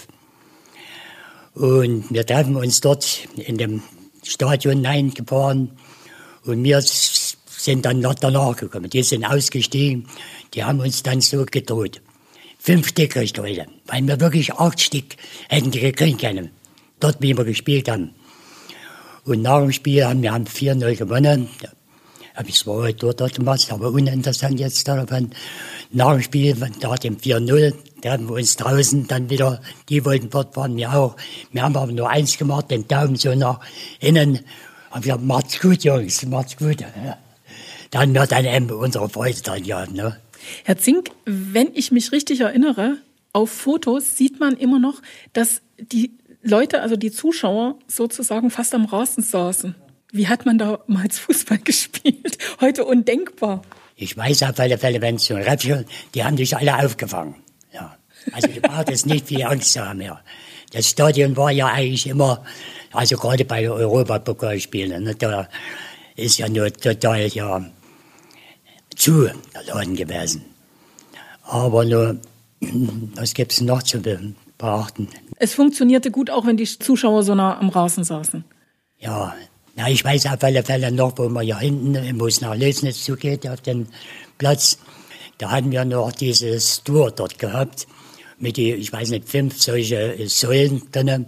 Und wir treffen uns dort in dem Stadion hineingefahren. Und wir sind dann noch danach gekommen. Die sind ausgestiegen. Die haben uns dann so gedroht. Fünf Stück heute. Weil wir wirklich acht Stück hätten die gekriegt können. Dort, wie wir gespielt haben. Und nach dem Spiel haben wir 4-0 gewonnen habe ich zwar heute dort, gemacht, aber uninteressant jetzt davon. Nach dem Spiel, nach dem 4-0, da haben wir uns draußen dann wieder, die wollten fortfahren, wir auch. Wir haben aber nur eins gemacht, den Daumen so nach innen. Und wir haben, macht's gut, Jungs, macht's gut. Ja. Dann wird dann eben unsere Freude dran gehabt, ne? Herr Zink, wenn ich mich richtig erinnere, auf Fotos sieht man immer noch, dass die Leute, also die Zuschauer sozusagen fast am Rasen saßen. Wie hat man damals Fußball gespielt? Heute undenkbar. Ich weiß auf alle Fälle, wenn es so ein Räpfchen, die haben dich alle aufgefangen. Ja. Also du brauchst nicht viel Angst zu haben. Ja. Das Stadion war ja eigentlich immer, also gerade bei Europapokalspielen, ne, da ist ja nur total ja zu der Laden gewesen. Aber nur Was gibt es noch zu beachten? Es funktionierte gut, auch wenn die Zuschauer so nah am Rasen saßen. Ja, na, ich weiß auf alle Fälle noch, wo man hier hinten, wo es nach Lösnitz zugeht, auf den Platz, da hatten wir noch dieses Tour dort gehabt, mit die, ich weiß nicht, fünf solche Säulen drinnen.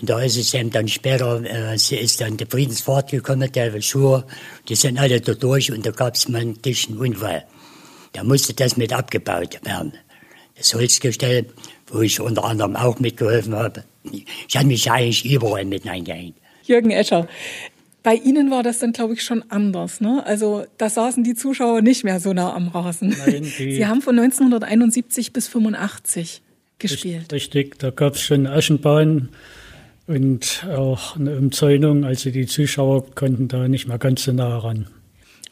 Und da ist es eben dann später, äh, ist dann der Friedensfahrt gekommen, der Schuhe, die sind alle da durch und da gab es mal einen dichten Unfall. Da musste das mit abgebaut werden. Das Holzgestell, wo ich unter anderem auch mitgeholfen habe. Ich habe mich eigentlich überall mit eingehängt. Jürgen Escher. Bei Ihnen war das dann, glaube ich, schon anders. Ne? Also da saßen die Zuschauer nicht mehr so nah am Rasen. Nein, Sie haben von 1971 bis 85 gespielt. Richtig, da gab es schon Aschenbahn und auch eine Umzäunung. Also die Zuschauer konnten da nicht mehr ganz so nah ran.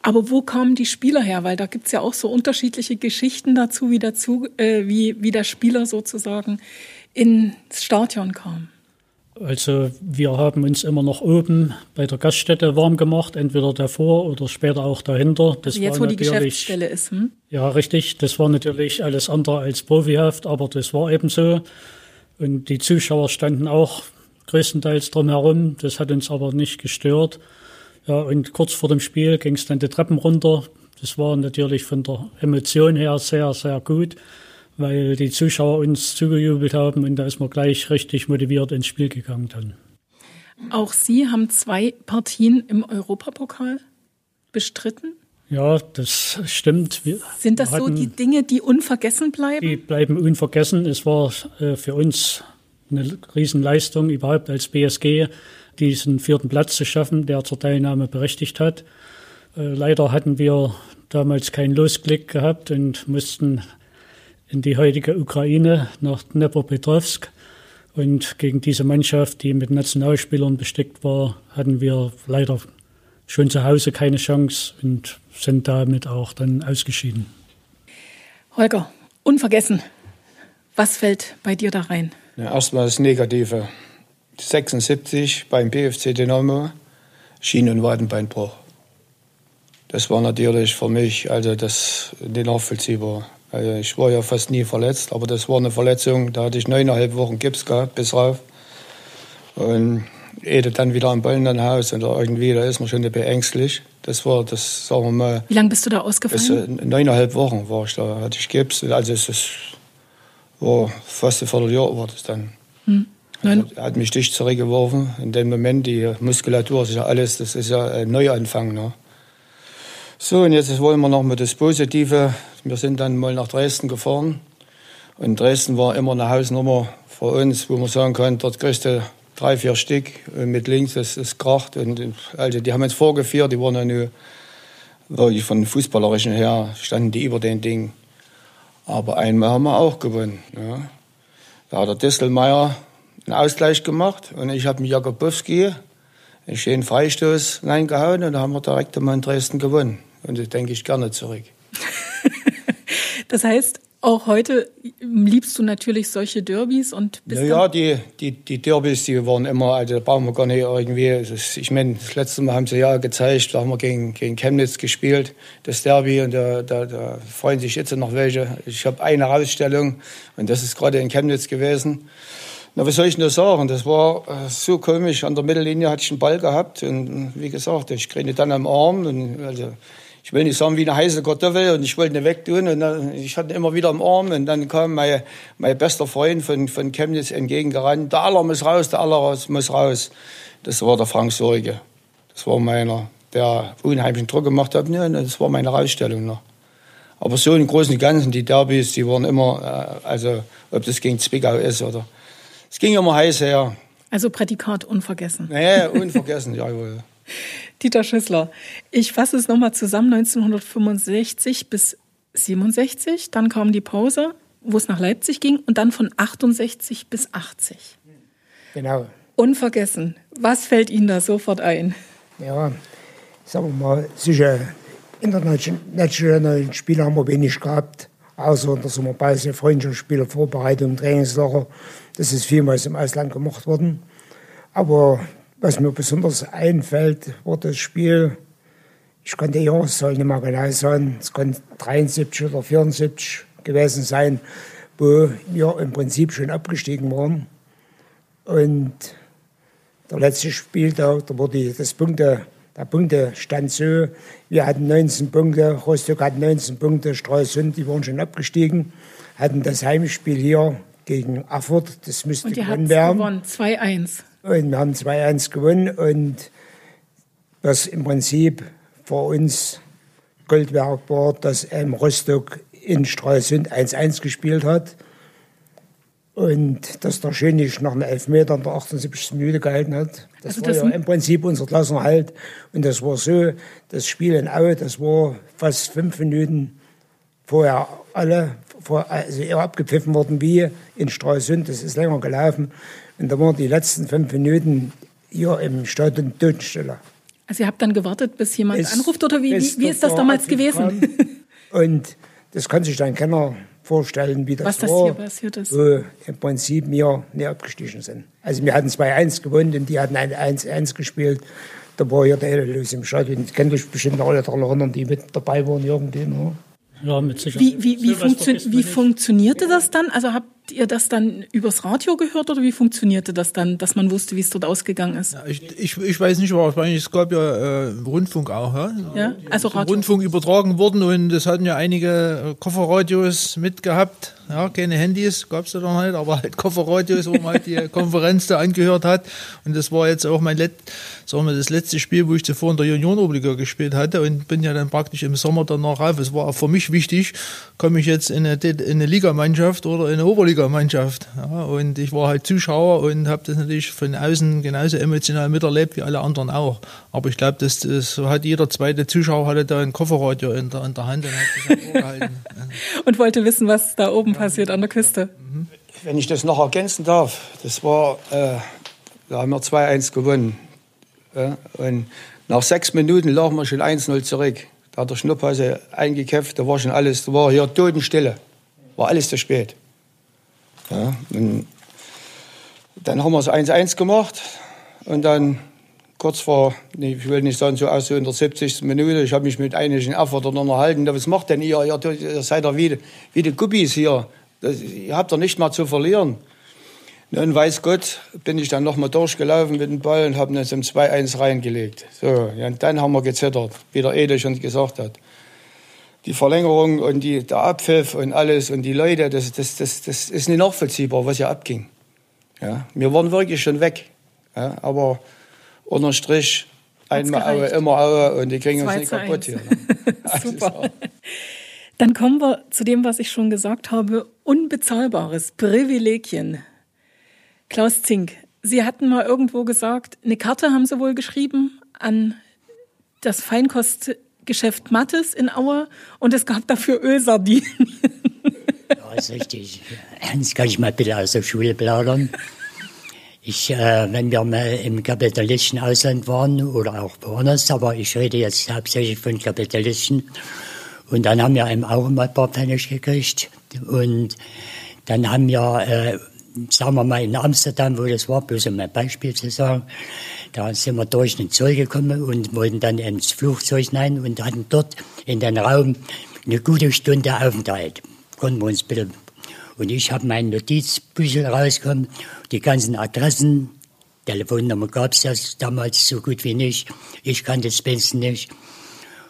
Aber wo kamen die Spieler her? Weil da gibt es ja auch so unterschiedliche Geschichten dazu, wie, dazu äh, wie, wie der Spieler sozusagen ins Stadion kam. Also wir haben uns immer noch oben bei der Gaststätte warm gemacht, entweder davor oder später auch dahinter. Das also jetzt, wo die Geschäftsstelle ist. Hm? Ja, richtig. Das war natürlich alles andere als profihaft, aber das war eben so. Und die Zuschauer standen auch größtenteils drumherum. Das hat uns aber nicht gestört. Ja, und kurz vor dem Spiel ging es dann die Treppen runter. Das war natürlich von der Emotion her sehr, sehr gut weil die Zuschauer uns zugejubelt haben und da ist man gleich richtig motiviert ins Spiel gegangen dann. Auch Sie haben zwei Partien im Europapokal bestritten? Ja, das stimmt. Wir Sind das so die Dinge, die unvergessen bleiben? Die bleiben unvergessen. Es war äh, für uns eine Riesenleistung, überhaupt als BSG diesen vierten Platz zu schaffen, der zur Teilnahme berechtigt hat. Äh, leider hatten wir damals keinen Losglück gehabt und mussten in die heutige Ukraine nach Dnepropetrovsk. Und gegen diese Mannschaft, die mit Nationalspielern bestückt war, hatten wir leider schon zu Hause keine Chance und sind damit auch dann ausgeschieden. Holger, unvergessen, was fällt bei dir da rein? Ja, erstmal das Negative. 76 beim BFC Dynamo, Schien- und Wadenbeinbruch. Das war natürlich für mich also das nicht nachvollziehbar. Also ich war ja fast nie verletzt, aber das war eine Verletzung, da hatte ich neuneinhalb Wochen Gips gehabt, bis rauf. Und ehe dann wieder am Ballenhaus oder irgendwie, da ist man schon beängstlich. Das war das, sagen wir mal. Wie lange bist du da ausgefallen? Das, neuneinhalb Wochen war ich da, hatte ich Gips. Also es ist, war fast ein Vierteljahr war das dann. Hm. Also, er hat mich dicht zurückgeworfen. In dem Moment, die Muskulatur, das ist ja alles, das ist ja ein Neuanfang. Ne? So, und jetzt wollen wir noch mal das Positive wir sind dann mal nach Dresden gefahren. Und Dresden war immer eine Hausnummer für uns, wo man sagen kann, dort kriegst du drei, vier Stück und mit links ist es kracht. Und also die haben uns vorgeführt, die waren ja nur wirklich von fußballerischen her, standen die über den Ding. Aber einmal haben wir auch gewonnen. Ja. Da hat der Distelmeier einen Ausgleich gemacht und ich habe mit Jakobowski einen schönen Freistoß reingehauen und da haben wir direkt einmal in Dresden gewonnen. Und das denke ich gerne zurück. Das heißt, auch heute liebst du natürlich solche Derbys und bist Ja, die, die, die Derbys, die waren immer, also da brauchen wir gar nicht irgendwie. Ist, ich meine, das letzte Mal haben sie ja gezeigt, da haben wir gegen, gegen Chemnitz gespielt, das Derby, und da, da, da freuen sich jetzt noch welche. Ich habe eine Ausstellung und das ist gerade in Chemnitz gewesen. Na, was soll ich nur sagen? Das war äh, so komisch. An der Mittellinie hatte ich einen Ball gehabt und wie gesagt, ich kriege dann am Arm. Und, also, ich will nicht sagen wie eine heiße Kartoffel und ich wollte ihn wegtun und dann, ich hatte immer wieder im Arm und dann kam mein, mein bester Freund von, von Chemnitz entgegengerannt. Der Aller muss raus, der Aller muss raus. Das war der Frank Sorge. Das war meiner, der unheimlichen Druck gemacht hat. Ja, das war meine Rausstellung noch. Aber so im Großen und Ganzen, die Derbys, die waren immer, äh, also ob das gegen Zwickau ist oder, es ging immer heiß her. Also Prädikat unvergessen. Ja, unvergessen, jawohl. Dieter Schüssler. Ich fasse es nochmal zusammen. 1965 bis 67, dann kam die Pause, wo es nach Leipzig ging und dann von 68 bis 80. Genau. Unvergessen. Was fällt Ihnen da sofort ein? Ja, sagen wir mal, sicher internationale Spiele haben wir wenig gehabt, außer der Sommerpause, Freundschaftsspiele, Vorbereitung, Trainingslager. Das ist vielmals im Ausland gemacht worden. Aber was mir besonders einfällt, war das Spiel, ich kann die Jahreszahl nicht mehr genau sagen, es kann 73 oder 74 gewesen sein, wo wir im Prinzip schon abgestiegen waren. Und der letzte Spieltag, da wurde das Punkte, der Punktestand so, wir hatten 19 Punkte, Rostock hat 19 Punkte, Stralsund, die waren schon abgestiegen, hatten das Heimspiel hier gegen Erfurt, das müsste Und ihr gewonnen werden. gewonnen, 2-1. Und wir haben 2-1 gewonnen und was im Prinzip für uns Goldwerk war, dass ähm, Rostock in Stralsund 1-1 gespielt hat und dass der Schönig nach einem Elfmeter in der 78. Minute gehalten hat. Das Also war das- ja im Prinzip unser Klassenerhalt und das war so, das Spiel in Aue, das war fast fünf Minuten vorher alle, vor, also eher abgepfiffen worden wie in Stralsund, das ist länger gelaufen und da waren die letzten fünf Minuten hier im Stadion Totenstille. Also ihr habt dann gewartet, bis jemand Bis- anruft oder wie, wie, wie ist das damals gewesen? Und das kann sich dann keiner vorstellen, wie das Was das war, hier passiert ist. wo im Prinzip wir nicht abgestiegen sind. Also wir hatten 2-1 gewonnen und die hatten ein 1-1 gespielt. Da war hier der Helle los im Stadion. Ich kenne euch bestimmt noch alle daran erinnern, die mit dabei waren irgendwie. Ne? Ja, mit Sicherheit. Wie, wie, wie, funktio wie funktionierte das dann? Also habt ihr das dann übers Radio gehört oder wie funktionierte das dann, dass man wusste, wie es dort ausgegangen ist? Ja, ich, ich, ich weiß nicht, wahrscheinlich, es gab ja äh, Rundfunk auch, ja? Ja, also Radio. Rundfunk übertragen worden und es hatten ja einige äh, Kofferradios mitgehabt. Ja, keine Handys gab es da noch nicht, aber halt Kofferradios, wo man halt die Konferenz da angehört hat. Und das war jetzt auch mein Let sagen wir, das letzte Spiel, wo ich zuvor in der Junioren-Oberliga gespielt hatte und bin ja dann praktisch im Sommer danach rauf. Es war auch für mich wichtig, komme ich jetzt in eine, in eine Ligamannschaft oder in eine Oberligamannschaft. Ja, und ich war halt Zuschauer und habe das natürlich von außen genauso emotional miterlebt wie alle anderen auch. Aber ich glaube, das, das hat jeder zweite Zuschauer hatte da ein Kofferradio in der, in der Hand und hat Ohr gehalten. Und wollte wissen, was da oben passiert an der Küste. Wenn ich das noch ergänzen darf, das war, äh, da haben wir 2-1 gewonnen. Ja, und nach sechs Minuten lagen wir schon 1-0 zurück. Da hat der Schnupphase eingekämpft, da war schon alles, da war hier Totenstille. War alles zu spät. Ja, dann haben wir es 1-1 gemacht und dann kurz vor, ich will nicht sagen, so aus so in der 70. Minute, ich habe mich mit einigen Erfurtern unterhalten, was macht denn ihr? Ihr, ihr seid ja wie, wie die Guppies hier. Das, ihr habt doch nicht mal zu verlieren. Nun weiß Gott, bin ich dann nochmal durchgelaufen mit dem Ball und habe uns im 2-1 reingelegt. So, und dann haben wir gezittert, wie der Ede schon gesagt hat. Die Verlängerung und die, der Abpfiff und alles und die Leute, das, das, das, das ist nicht nachvollziehbar, was hier abging. Ja, wir waren wirklich schon weg. Ja, aber unterm Strich, einmal Aue, immer Aue und die kriegen uns 2 nicht kaputt 1. hier. Ne? Also, Super. Dann kommen wir zu dem, was ich schon gesagt habe. Unbezahlbares Privilegien. Klaus Zink, Sie hatten mal irgendwo gesagt, eine Karte haben Sie wohl geschrieben an das Feinkostgeschäft Mattes in Aue und es gab dafür Ölsardinen. Ja, ist richtig. Das kann ich mal bitte aus der Schule plaudern. Ich, äh, wenn wir mal im kapitalistischen Ausland waren oder auch woanders, aber ich rede jetzt hauptsächlich von kapitalistischen. Und dann haben wir eben auch mal ein paar Pfennig gekriegt. Und dann haben wir, äh, sagen wir mal in Amsterdam, wo das war, bloß um ein Beispiel zu sagen, da sind wir durch den Zoll gekommen und wollten dann ins Flugzeug hinein und hatten dort in den Raum eine gute Stunde Aufenthalt. Konnten wir uns bitte. Und ich habe meinen Notizbüchel rausgekommen, die ganzen Adressen, Telefonnummer gab es ja damals so gut wie nicht. Ich kannte Spencer nicht.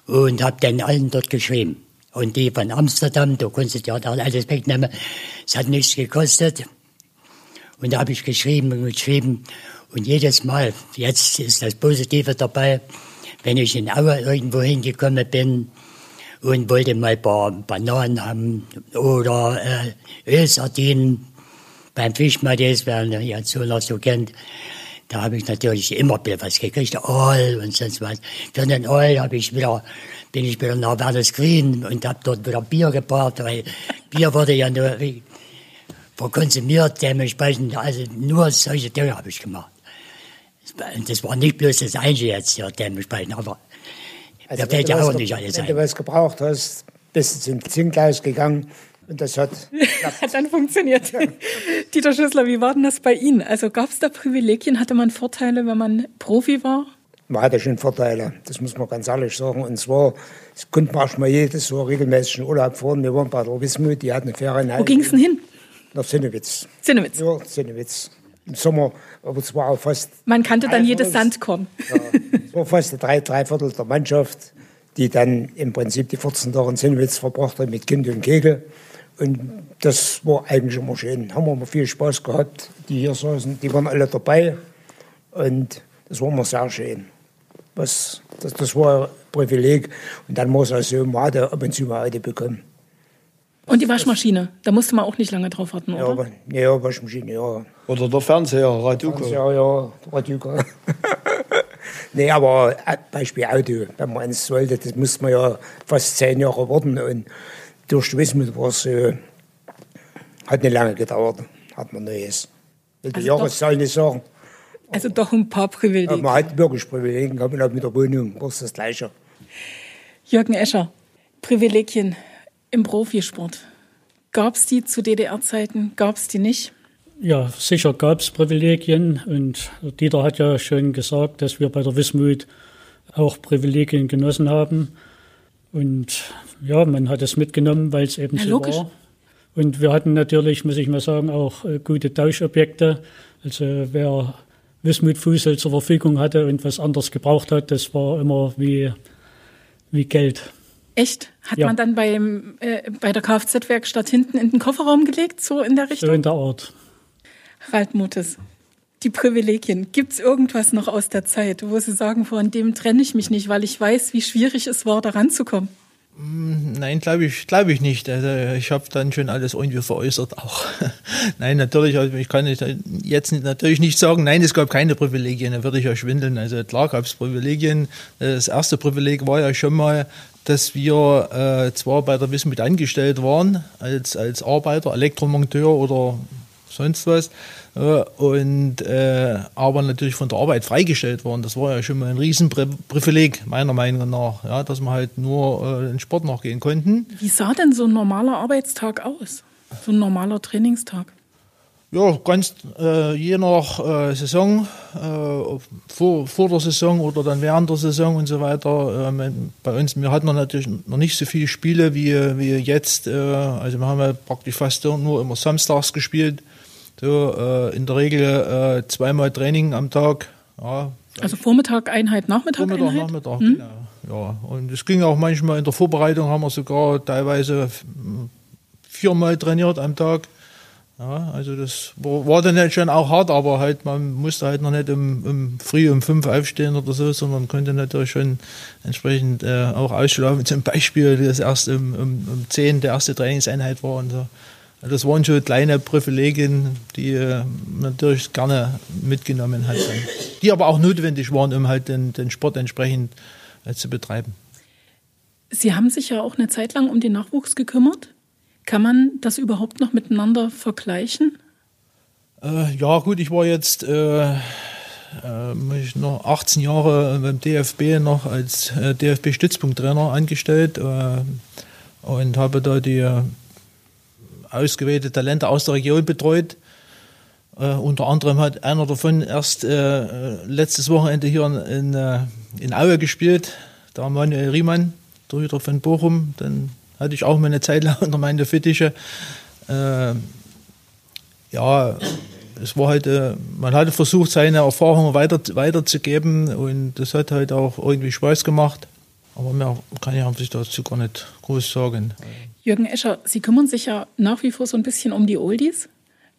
Und habe dann allen dort geschrieben. Und die von Amsterdam, da konntest du ja da alles wegnehmen. Es hat nichts gekostet. Und da habe ich geschrieben und geschrieben. Und jedes Mal, jetzt ist das Positive dabei, wenn ich in Aue irgendwo hingekommen bin und wollte mal ein paar Bananen haben oder äh, Ölsardinen beim Fischmattis, wer ihn ja so noch so kennt, da habe ich natürlich immer was gekriegt, Aal und sonst was. Für den Aal habe ich wieder, bin ich wieder nach Werder Green und habe dort wieder Bier gebracht, weil Bier wurde ja nur verkonsumiert, dementsprechend, also nur solche Dinge habe ich gemacht. Und das war nicht bloß das Einzige jetzt hier dementsprechend, aber Also da fällt wenn ja du auch was- nicht alles Wenn du ein. was gebraucht hast, bist du zum Zinkhaus gegangen und das hat Hat dann funktioniert. Dieter Schüssler, wie war denn das bei Ihnen? Also gab es da Privilegien? Hatte man Vorteile, wenn man Profi war? man hatte schon Vorteile, das muss man ganz ehrlich sagen. Und zwar, es konnte man mal jedes Jahr regelmäßig in Urlaub fahren. Wir waren bei der Wismut, die hatten eine Ferienheim. Wo ging es denn hin? Nach Sinnewitz. Sinnewitz. Ja, Sinnewitz. Im Sommer, aber es war auch fast. Man kannte dann jedes Sandkorn. Ja, es war fast drei, drei Viertel der Mannschaft, die dann im Prinzip die 14 Tage in Sinnewitz verbracht hat mit Kind und Kegel. Und das war eigentlich immer schön. Haben wir immer viel Spaß gehabt. Die hier saßen, die waren alle dabei. Und das war immer sehr schön. Was, das, das war ein Privileg. Und dann muss also man hatte ab und zu mal eine bekommen. Und die Waschmaschine, da musste man auch nicht lange drauf warten, Ja, oder? aber, ja Waschmaschine, ja. Oder der Fernseher, Radioco. Ja, ja, Radioka. nee, aber äh, Beispiel Auto, wenn man eins wollte, das musste man ja fast zehn Jahre warten. Und durch die Wismut war es, äh, hat nicht lange gedauert, hat man Neues. Ich will die Also doch- Jahreszahl nicht sagen. Also doch ein paar Aber Privilegien. man hat wirklich Privilegien gehabt und auch mit der Wohnung war es das Gleiche. Jürgen Escher, Privilegien im Profisport. Gab es die zu DDR-Zeiten? Gab es die nicht? Ja, sicher gab es Privilegien und Dieter hat ja schon gesagt, dass wir bei der Wismut auch Privilegien genossen haben. Und ja, man hat es mitgenommen, weil es eben Ja, so logisch. war. Und wir hatten natürlich, muss ich mal sagen, auch äh, gute Tauschobjekte. Also wer Wismut Fusel zur Verfügung hatte und was anderes gebraucht hat, das war immer wie, wie Geld. Echt? Hat Ja. man dann beim, äh, bei der Kfz-Werkstatt hinten in den Kofferraum gelegt, so in der So Richtung? in der Art. Ralf Mutes, die Privilegien. Gibt es irgendwas noch aus der Zeit, wo Sie sagen, von dem trenne ich mich nicht, weil ich weiß, wie schwierig es war, da ranzukommen? Nein, glaube ich, glaube ich nicht. Also ich habe dann schon alles irgendwie veräußert auch. nein, natürlich, also ich kann jetzt natürlich nicht sagen, nein, es gab keine Privilegien, da würde ich ja schwindeln. Also klar gab es Privilegien. Das erste Privileg war ja schon mal, dass wir äh, zwar bei der Wismut angestellt waren, als, als Arbeiter, Elektromonteur oder sonst was, äh, und äh, aber natürlich von der Arbeit freigestellt worden. Das war ja schon mal ein Riesenprivileg, meiner Meinung nach, ja, dass wir halt nur äh, den Sport nachgehen konnten. Wie sah denn so ein normaler Arbeitstag aus? So ein normaler Trainingstag? Ja, ganz äh, je nach äh, Saison, äh, vor, vor der Saison oder dann während der Saison und so weiter. Ähm, bei uns, wir hatten natürlich noch nicht so viele Spiele wie, wie jetzt. Äh, also wir haben ja praktisch fast nur immer samstags gespielt. So, äh, in der Regel äh, zweimal Training am Tag. Ja, Also Vormittag Einheit, Nachmittag Vormittag, Einheit? Nachmittag, genau. Ja, und es ging auch manchmal in der Vorbereitung, haben wir sogar teilweise f- viermal trainiert am Tag. Ja, also das war, dann halt schon auch hart, aber halt man musste halt noch nicht um, um früh um fünf aufstehen oder so, sondern konnte natürlich schon entsprechend äh, auch ausschlafen. Zum Beispiel, das erst um, um, um zehn der erste Trainingseinheit war und so. Also das waren schon kleine Privilegien, die äh, natürlich gerne mitgenommen hat, die aber auch notwendig waren, um halt den, den Sport entsprechend äh, zu betreiben. Sie haben sich ja auch eine Zeit lang um den Nachwuchs gekümmert. Kann man das überhaupt noch miteinander vergleichen? Äh, ja, gut, ich war jetzt äh, äh, ich noch 18 Jahre beim DFB noch als äh, DFB-Stützpunkttrainer angestellt äh, und habe da die äh, ausgewählte Talente aus der Region betreut. Äh, unter anderem hat einer davon erst äh, letztes Wochenende hier in, in, in Aue gespielt, der Manuel Riemann, Torhüter von Bochum. Dann hatte ich auch mal eine Zeit lang unter meine Fittiche. Äh, ja, es war halt, äh, man hatte versucht, seine Erfahrungen weiter, weiterzugeben und das hat halt auch irgendwie Spaß gemacht. Aber mehr kann ich sich dazu gar nicht groß sagen. Jürgen Escher, Sie kümmern sich ja nach wie vor so ein bisschen um die Oldies.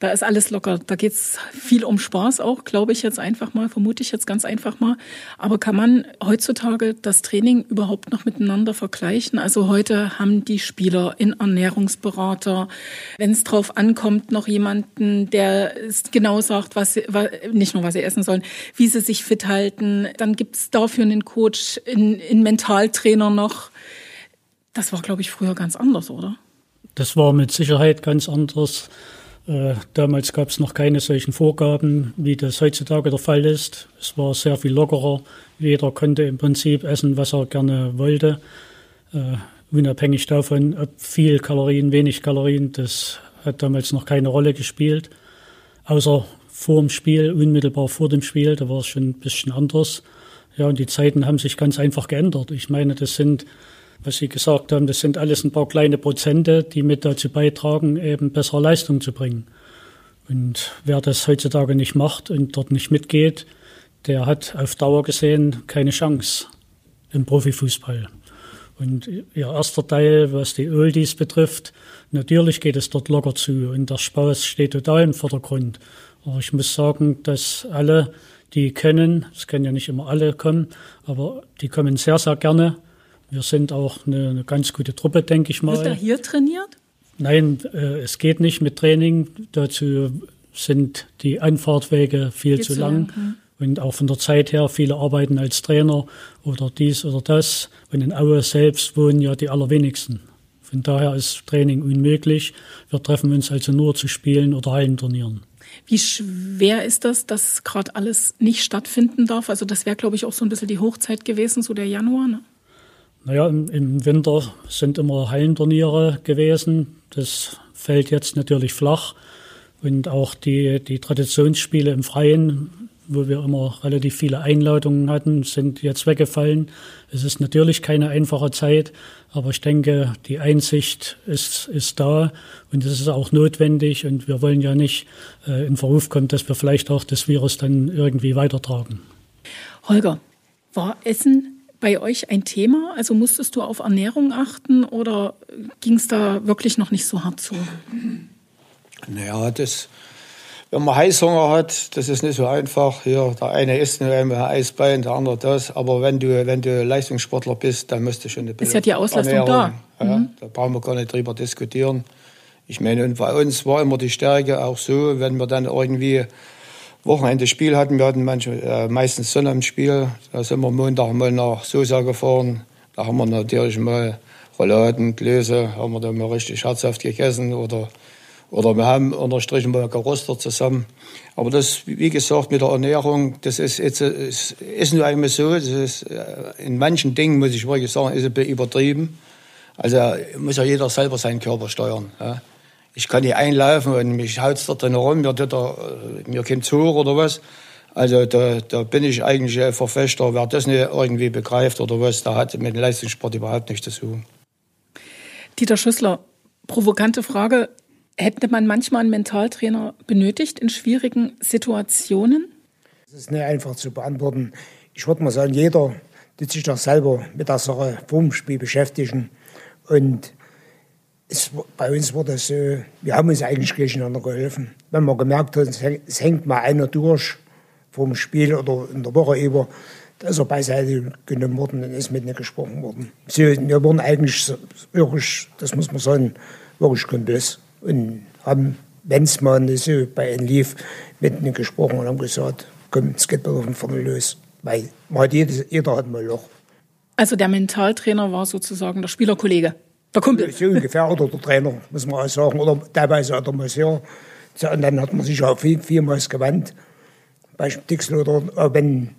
Da ist alles locker. Da geht es viel um Spaß auch, glaube ich jetzt einfach mal, vermute ich jetzt ganz einfach mal. Aber kann man heutzutage das Training überhaupt noch miteinander vergleichen? Also heute haben die Spieler einen Ernährungsberater, wenn es drauf ankommt, noch jemanden, der genau sagt, was sie, nicht nur was sie essen sollen, wie sie sich fit halten. Dann gibt es dafür einen Coach, einen, einen Mentaltrainer noch. Das war, glaube ich, früher ganz anders, oder? Das war mit Sicherheit ganz anders. Äh, damals gab es noch keine solchen Vorgaben, wie das heutzutage der Fall ist. Es war sehr viel lockerer. Jeder konnte im Prinzip essen, was er gerne wollte. Äh, unabhängig davon, ob viel Kalorien, wenig Kalorien, das hat damals noch keine Rolle gespielt. Außer vor dem Spiel, unmittelbar vor dem Spiel, da war es schon ein bisschen anders. Ja, und die Zeiten haben sich ganz einfach geändert. Ich meine, das sind Was Sie gesagt haben, das sind alles ein paar kleine Prozente, die mit dazu beitragen, eben bessere Leistung zu bringen. Und wer das heutzutage nicht macht und dort nicht mitgeht, der hat auf Dauer gesehen keine Chance im Profifußball. Und ihr erster Teil, was die Oldies betrifft, natürlich geht es dort locker zu und der Spaß steht total im Vordergrund. Aber ich muss sagen, dass alle, die können, es können ja nicht immer alle kommen, aber die kommen sehr, sehr gerne. Wir sind auch eine, eine ganz gute Truppe, denke ich mal. Wird er hier trainiert? Nein, äh, es geht nicht mit Training. Dazu sind die Anfahrtwege viel, viel zu, lang. lang. Hm. Und auch von der Zeit her, viele arbeiten als Trainer oder dies oder das. Und in Aue selbst wohnen ja die allerwenigsten. Von daher ist Training unmöglich. Wir treffen uns also nur zu spielen oder Hallenturnieren. Wie schwer ist das, dass gerade alles nicht stattfinden darf? Also das wäre, glaube ich, auch so ein bisschen die Hochzeit gewesen, so der Januar. Ne? Naja, im, Winter sind immer Hallenturniere gewesen. Das fällt jetzt natürlich flach. Und auch die, die Traditionsspiele im Freien, wo wir immer relativ viele Einladungen hatten, sind jetzt weggefallen. Es ist natürlich keine einfache Zeit, aber ich denke, die Einsicht ist, ist da und es ist auch notwendig. Und wir wollen ja nicht äh, in Verruf kommen, dass wir vielleicht auch das Virus dann irgendwie weitertragen. Holger, war Essen bei euch ein Thema? Also musstest du auf Ernährung achten oder ging es da wirklich noch nicht so hart zu? Naja, das, wenn man Heißhunger hat, das ist nicht so einfach. Hier, der eine isst nur ein Eisbein, der andere das. Aber wenn du, wenn du Leistungssportler bist, dann musst du schon eine Ist ja die Auslastung Ernährung, da. Ja, mhm. Da brauchen wir gar nicht drüber diskutieren. Ich meine, und bei uns war immer die Stärke auch so, wenn wir dann irgendwie Wochenende Spiel hatten, wir hatten manchmal, äh, meistens Sonnabendspiel, da sind wir Montag mal nach Sosa gefahren. Da haben wir natürlich mal Rouladen, Gläser, haben wir dann mal richtig herzhaft gegessen oder oder wir haben unterstrichen mal gerostet zusammen. Aber das, wie gesagt, mit der Ernährung, das ist, jetzt, ist, ist nur einmal so, das ist, äh, in manchen Dingen, muss ich wirklich sagen, ist ein bisschen übertrieben. Also muss ja jeder selber seinen Körper steuern. Ja. Ich kann nicht einlaufen und mich haut da drin rum, mir, tut er, äh, mir kommt hoch oder was. Also da, da bin ich eigentlich ein Verfechter. Wer das nicht irgendwie begreift oder was, da hat mit dem Leistungssport überhaupt nichts zu tun. Dieter Schüssler, provokante Frage. Hätte man manchmal einen Mentaltrainer benötigt in schwierigen Situationen? Das ist nicht einfach zu beantworten. Ich würde mal sagen, jeder tut sich doch selber mit der Sache vorm Spiel beschäftigen. Und es, bei uns wurde es so, wir haben uns eigentlich gegeneinander geholfen. Wenn man gemerkt hat, es hängt mal einer durch vom Spiel oder in der Woche über, da ist er beiseite genommen worden und ist mit mir gesprochen worden. So, wir wurden eigentlich wirklich, das muss man sagen, wirklich Kumpels und haben, wenn es mal nicht so bei ihnen lief, mit ihnen gesprochen und haben gesagt, komm, es geht wieder von vorne los. Weil man hat jeder, jeder hat mal Loch. Also der Mentaltrainer war sozusagen der Spielerkollege, der Kumpel. So ungefähr, oder der Trainer, muss man auch sagen. Oder teilweise hat er mal sehr. Und dann hat man sich auch viel, vielmals gewandt. Bei Dixel oder auch wenn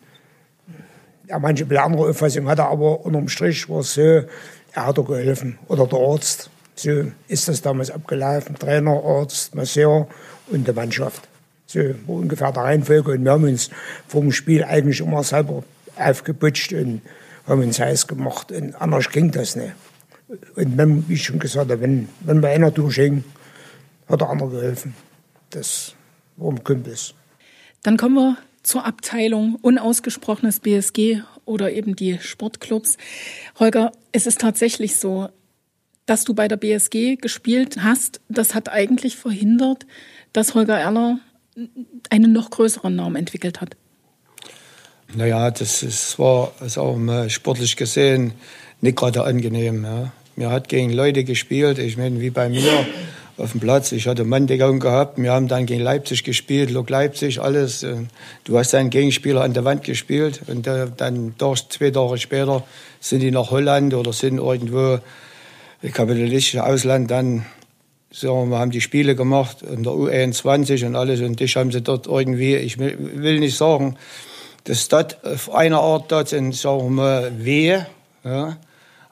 er manche andere Auffassung hatte, aber unterm Strich war es so, er hat er geholfen. Oder der Arzt. So ist das damals abgelaufen. Trainer, Arzt, Masseur und die Mannschaft. So ungefähr der Reihenfolge. Und wir haben uns vor dem Spiel eigentlich immer selber aufgeputscht und haben uns heiß gemacht. Und anders ging das nicht. Und wenn, wie ich schon gesagt habe, wenn, wenn bei einer durchhing, hat der andere geholfen. Das war ein Kumpels. Dann kommen wir zur Abteilung unausgesprochenes BSG oder eben die Sportclubs. Holger, es ist tatsächlich so, dass du bei der BSG gespielt hast, das hat eigentlich verhindert, dass Holger Erler einen noch größeren Namen entwickelt hat. Naja, das ist, war ist auch mal sportlich gesehen nicht gerade angenehm. Ja. Mir hat gegen Leute gespielt, ich meine, wie bei mir auf dem Platz. Ich hatte Manndeckung gehabt. Wir haben dann gegen Leipzig gespielt, Lok Leipzig, alles. Du hast deinen Gegenspieler an der Wand gespielt und dann zwei Tage später sind die nach Holland oder sind irgendwo kapitalistische Ausland dann sagen wir, haben die Spiele gemacht in der U21 und alles und dich haben sie dort irgendwie, ich will nicht sagen, dass das auf einer Art dort sind, sagen wir mal, ja,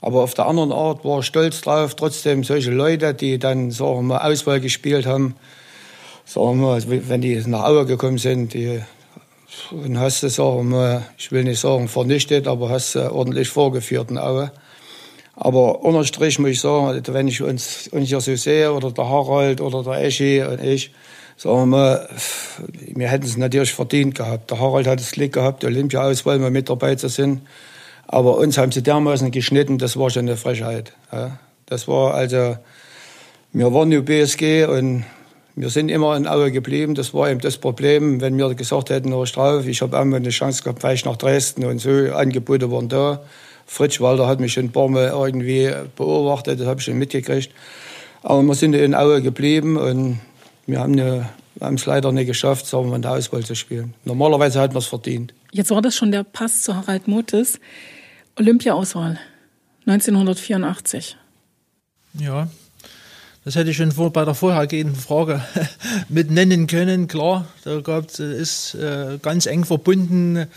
aber auf der anderen Art war ich stolz drauf, trotzdem solche Leute, die dann, sagen wir mal, Auswahl gespielt haben, sagen wir mal, wenn die nach Aue gekommen sind, die und hast du, sagen wir ich will nicht sagen vernichtet, aber hast du ordentlich vorgeführt in Aue. Aber unterm Strich muss ich sagen, also wenn ich uns, uns hier so sehe, oder der Harald oder der Eschi und ich, sagen wir mal, wir hätten es natürlich verdient gehabt. Der Harald hat das Glück gehabt, Olympia-Auswahl mal mit dabei zu sein. Aber uns haben sie dermaßen geschnitten, das war schon eine Frechheit. Ja. Das war also, wir waren nur BSG und wir sind immer in Aue geblieben. Das war eben das Problem, wenn wir gesagt hätten, noch drauf, ich habe einmal eine Chance gehabt, vielleicht nach Dresden und so, Angebote waren da. Fritsch Walter hat mich schon ein paar Mal irgendwie beobachtet, das habe ich schon mitgekriegt. Aber wir sind in Aue geblieben und wir haben es leider nicht geschafft, sagen in der Auswahl zu spielen. Normalerweise hat man es verdient. Jetzt war das schon der Pass zu Harald Motes. Olympia-Auswahl 1984. Ja, das hätte ich schon vor, bei der vorhergehenden Frage mit nennen können. Klar, da gab ist äh, ganz eng verbunden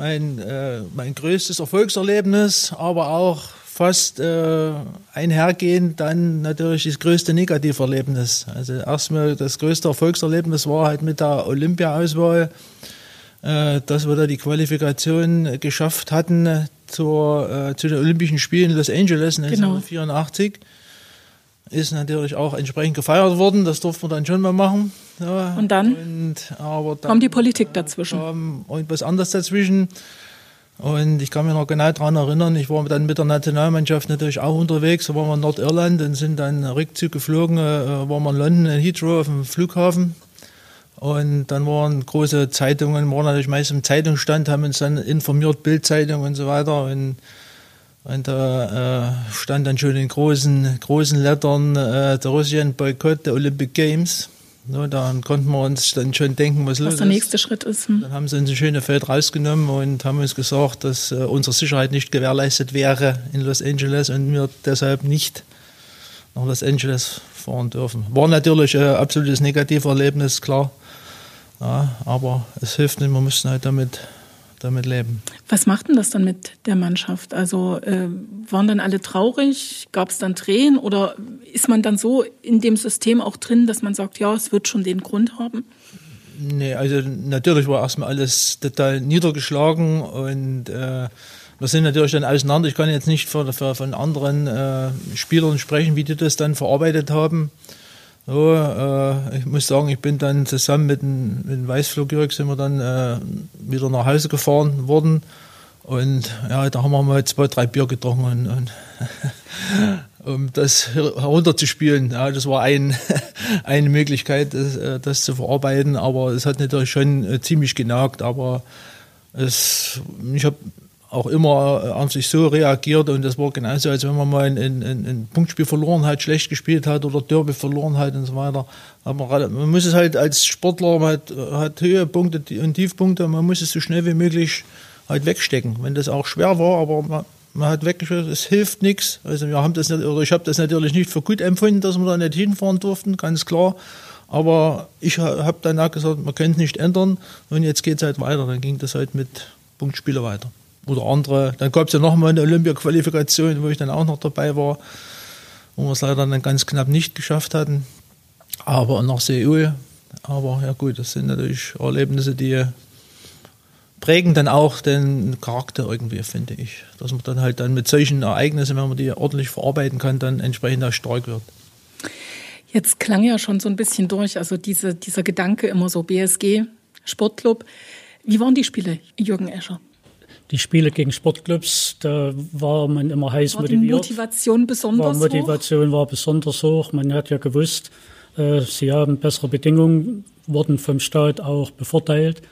mein, äh, mein größtes Erfolgserlebnis, aber auch fast äh, einhergehend dann natürlich das größte Negativerlebnis. Also erstmal das größte Erfolgserlebnis war halt mit der Olympia-Auswahl, äh, dass wir da die Qualifikation geschafft hatten zur, äh, zu den Olympischen Spielen in Los Angeles 1984. Genau ist natürlich auch entsprechend gefeiert worden. Das durfte man dann schon mal machen. Ja, und dann, und, aber dann kam die Politik dazwischen. Kam irgendwas anderes dazwischen. Und ich kann mich noch genau daran erinnern, ich war dann mit der Nationalmannschaft natürlich auch unterwegs. Da waren wir in Nordirland und sind dann Rückzug geflogen, äh, waren wir in London, in Heathrow auf dem Flughafen. Und dann waren große Zeitungen, waren natürlich meist im Zeitungsstand, haben uns dann informiert, Bildzeitung und so weiter. Und und da äh, stand dann schon in großen, großen Lettern äh, der Russischen Boykott der Olympic Games. No, dann konnten wir uns dann schon denken, was, was los ist. Was der nächste Schritt ist. Hm. Dann haben sie uns ein schönes Feld rausgenommen und haben uns gesagt, dass äh, unsere Sicherheit nicht gewährleistet wäre in Los Angeles und wir deshalb nicht nach Los Angeles fahren dürfen. War natürlich ein absolutes Negativerlebnis, klar. Ja, aber es hilft nicht, wir mussten halt damit damit leben. Was macht denn das dann mit der Mannschaft? Also äh, waren dann alle traurig? Gab es dann Tränen? Oder ist man dann so in dem System auch drin, dass man sagt, ja, es wird schon den Grund haben? Nee, also natürlich war erstmal alles total niedergeschlagen und äh, wir sind natürlich dann auseinander. Ich kann jetzt nicht für, von anderen äh, Spielern sprechen, wie die das dann verarbeitet haben. So, äh, ich muss sagen, ich bin dann zusammen mit dem, mit dem Weißflug sind wir dann äh, wieder nach Hause gefahren worden. Und ja, da haben wir mal zwei, drei Bier getrunken, und, und um das herunterzuspielen. Ja, das war ein, eine Möglichkeit, das, äh, das, zu verarbeiten. Aber es hat natürlich schon äh, ziemlich genagt. Aber es, ich habe auch immer äh, an sich so reagiert und das war genauso, als wenn man mal ein, ein, ein Punktspiel verloren hat, schlecht gespielt hat oder Derby verloren hat und so weiter. Aber man muss es halt als Sportler, man hat, hat Höhepunkte und Tiefpunkte, man muss es so schnell wie möglich halt wegstecken. Wenn das auch schwer war, aber man, man hat weggeschickt, es hilft nichts. Also wir haben das nicht, oder ich habe das natürlich nicht für gut empfunden, dass wir da nicht hinfahren durften, ganz klar. Aber ich habe dann auch gesagt, man könnte es nicht ändern und jetzt geht es halt weiter. Dann ging das halt mit Punktspiele weiter oder andere. Dann gab es ja nochmal eine Olympia-Qualifikation, wo ich dann auch noch dabei war, wo wir es leider dann ganz knapp nicht geschafft hatten. Aber nach Seoul. Aber ja gut, das sind natürlich Erlebnisse, die prägen dann auch den Charakter irgendwie, finde ich. Dass man dann halt dann mit solchen Ereignissen, wenn man die ordentlich verarbeiten kann, dann entsprechend auch stark wird. Jetzt klang ja schon so ein bisschen durch, also diese, dieser Gedanke immer so BSG, Sportclub. Wie waren die Spiele, Jürgen Escher? Die Spiele gegen Sportclubs, da war man immer heiß war motiviert. Die Motivation besonders war Motivation hoch? war besonders hoch. Man hat ja gewusst, äh, sie haben bessere Bedingungen, wurden vom Staat auch bevorteilt.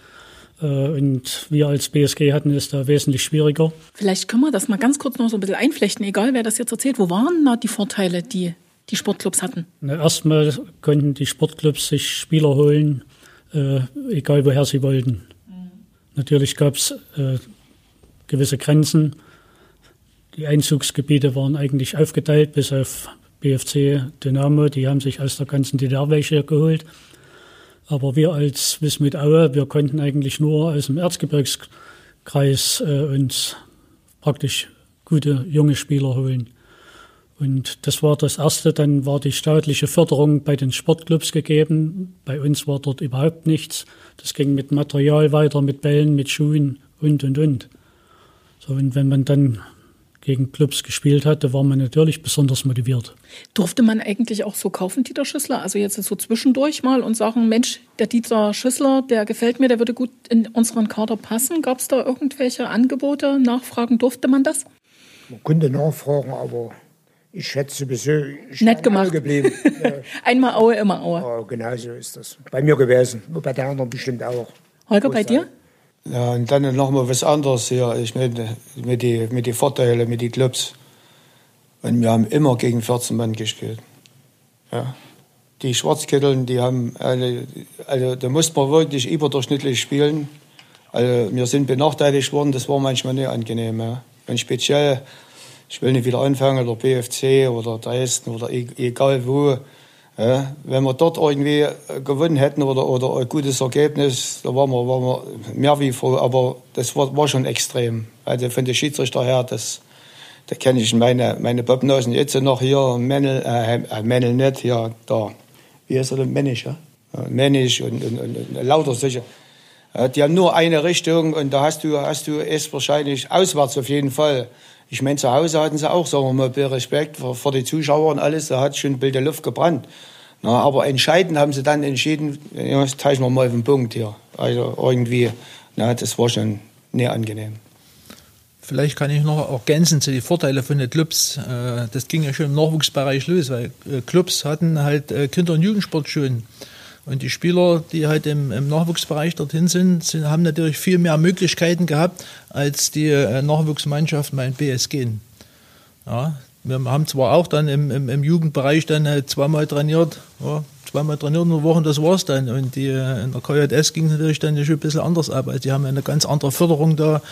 Äh, und wir als BSG hatten es da wesentlich schwieriger. Vielleicht können wir das mal ganz kurz noch so ein bisschen einflechten, egal wer das jetzt erzählt. Wo waren da die Vorteile, die die Sportclubs hatten? Na, erstmal konnten die Sportclubs sich Spieler holen, äh, egal woher sie wollten. Mhm. Natürlich gab es äh, gewisse Grenzen. Die Einzugsgebiete waren eigentlich aufgeteilt, bis auf BFC Dynamo. Die haben sich aus der ganzen DDR welche geholt. Aber wir als Wismut Aue, wir konnten eigentlich nur aus dem Erzgebirgskreis äh, uns praktisch gute junge Spieler holen. Und das war das Erste. Dann war die staatliche Förderung bei den Sportclubs gegeben. Bei uns war dort überhaupt nichts. Das ging mit Material weiter, mit Bällen, mit Schuhen und, und, und. So, und wenn man dann gegen Clubs gespielt hat, da war man natürlich besonders motiviert. Durfte man eigentlich auch so kaufen, Dieter Schüssler? Also jetzt so zwischendurch mal und sagen, Mensch, der Dieter Schüssler, der gefällt mir, der würde gut in unseren Kader passen. Gab es da irgendwelche Angebote, Nachfragen? Durfte man das? Man konnte nachfragen, aber ich schätze sowieso nett gemacht. geblieben. Einmal Aue, immer Aue. Ja, genau so ist das. Bei mir gewesen. Und bei der anderen bestimmt auch. Holger, bei dir? Ja, und dann noch mal was anderes hier. Ich meine, mit den mit die Vorteilen, mit den Clubs. Und wir haben immer gegen 14 Mann gespielt. Ja. Die Schwarzkitteln, die haben alle, also da musste man wirklich überdurchschnittlich spielen. Also wir sind benachteiligt worden, das war manchmal nicht angenehm. Ja. Und speziell, ich will nicht wieder anfangen, der BFC oder Dresden oder e, egal wo, ja, wenn wir dort irgendwie gewonnen hätten oder, oder ein gutes Ergebnis, da waren wir, waren wir mehr wie froh. Aber das war, war schon extrem. Also von der Schiedsrichter her, das, da kenne ich meine, meine Pappnasen jetzt noch hier, Männel, äh, Männel nicht, hier, da, wie heißt er denn, Männisch, ja? Männisch und, und, und, und lauter sicher. Die haben nur eine Richtung und da hast du, hast du es wahrscheinlich auswärts auf jeden Fall. Ich meine, zu Hause hatten sie auch, sagen wir mal, Respekt vor, vor die Zuschauer und alles. Da hat schon ein Bild der Luft gebrannt. Na, aber entscheidend haben sie dann entschieden, das teilen wir mal auf den Punkt hier. Also irgendwie, na, das war schon nicht angenehm. Vielleicht kann ich noch ergänzen zu den Vorteilen von den Clubs. Äh, das ging ja schon im Nachwuchsbereich los, weil äh, Clubs hatten halt äh, Kinder- und Jugendsportschulen. Und die Spieler, die halt im, im Nachwuchsbereich dorthin sind, sind, haben natürlich viel mehr Möglichkeiten gehabt als die Nachwuchsmannschaften beim BSG. Ja, wir haben zwar auch dann im, im, im Jugendbereich dann halt zweimal trainiert, ja, zweimal trainiert in der Woche, das war's dann. Und die, in der KJS ging es natürlich dann schon ein bisschen anders ab. Also die haben eine ganz andere Förderung da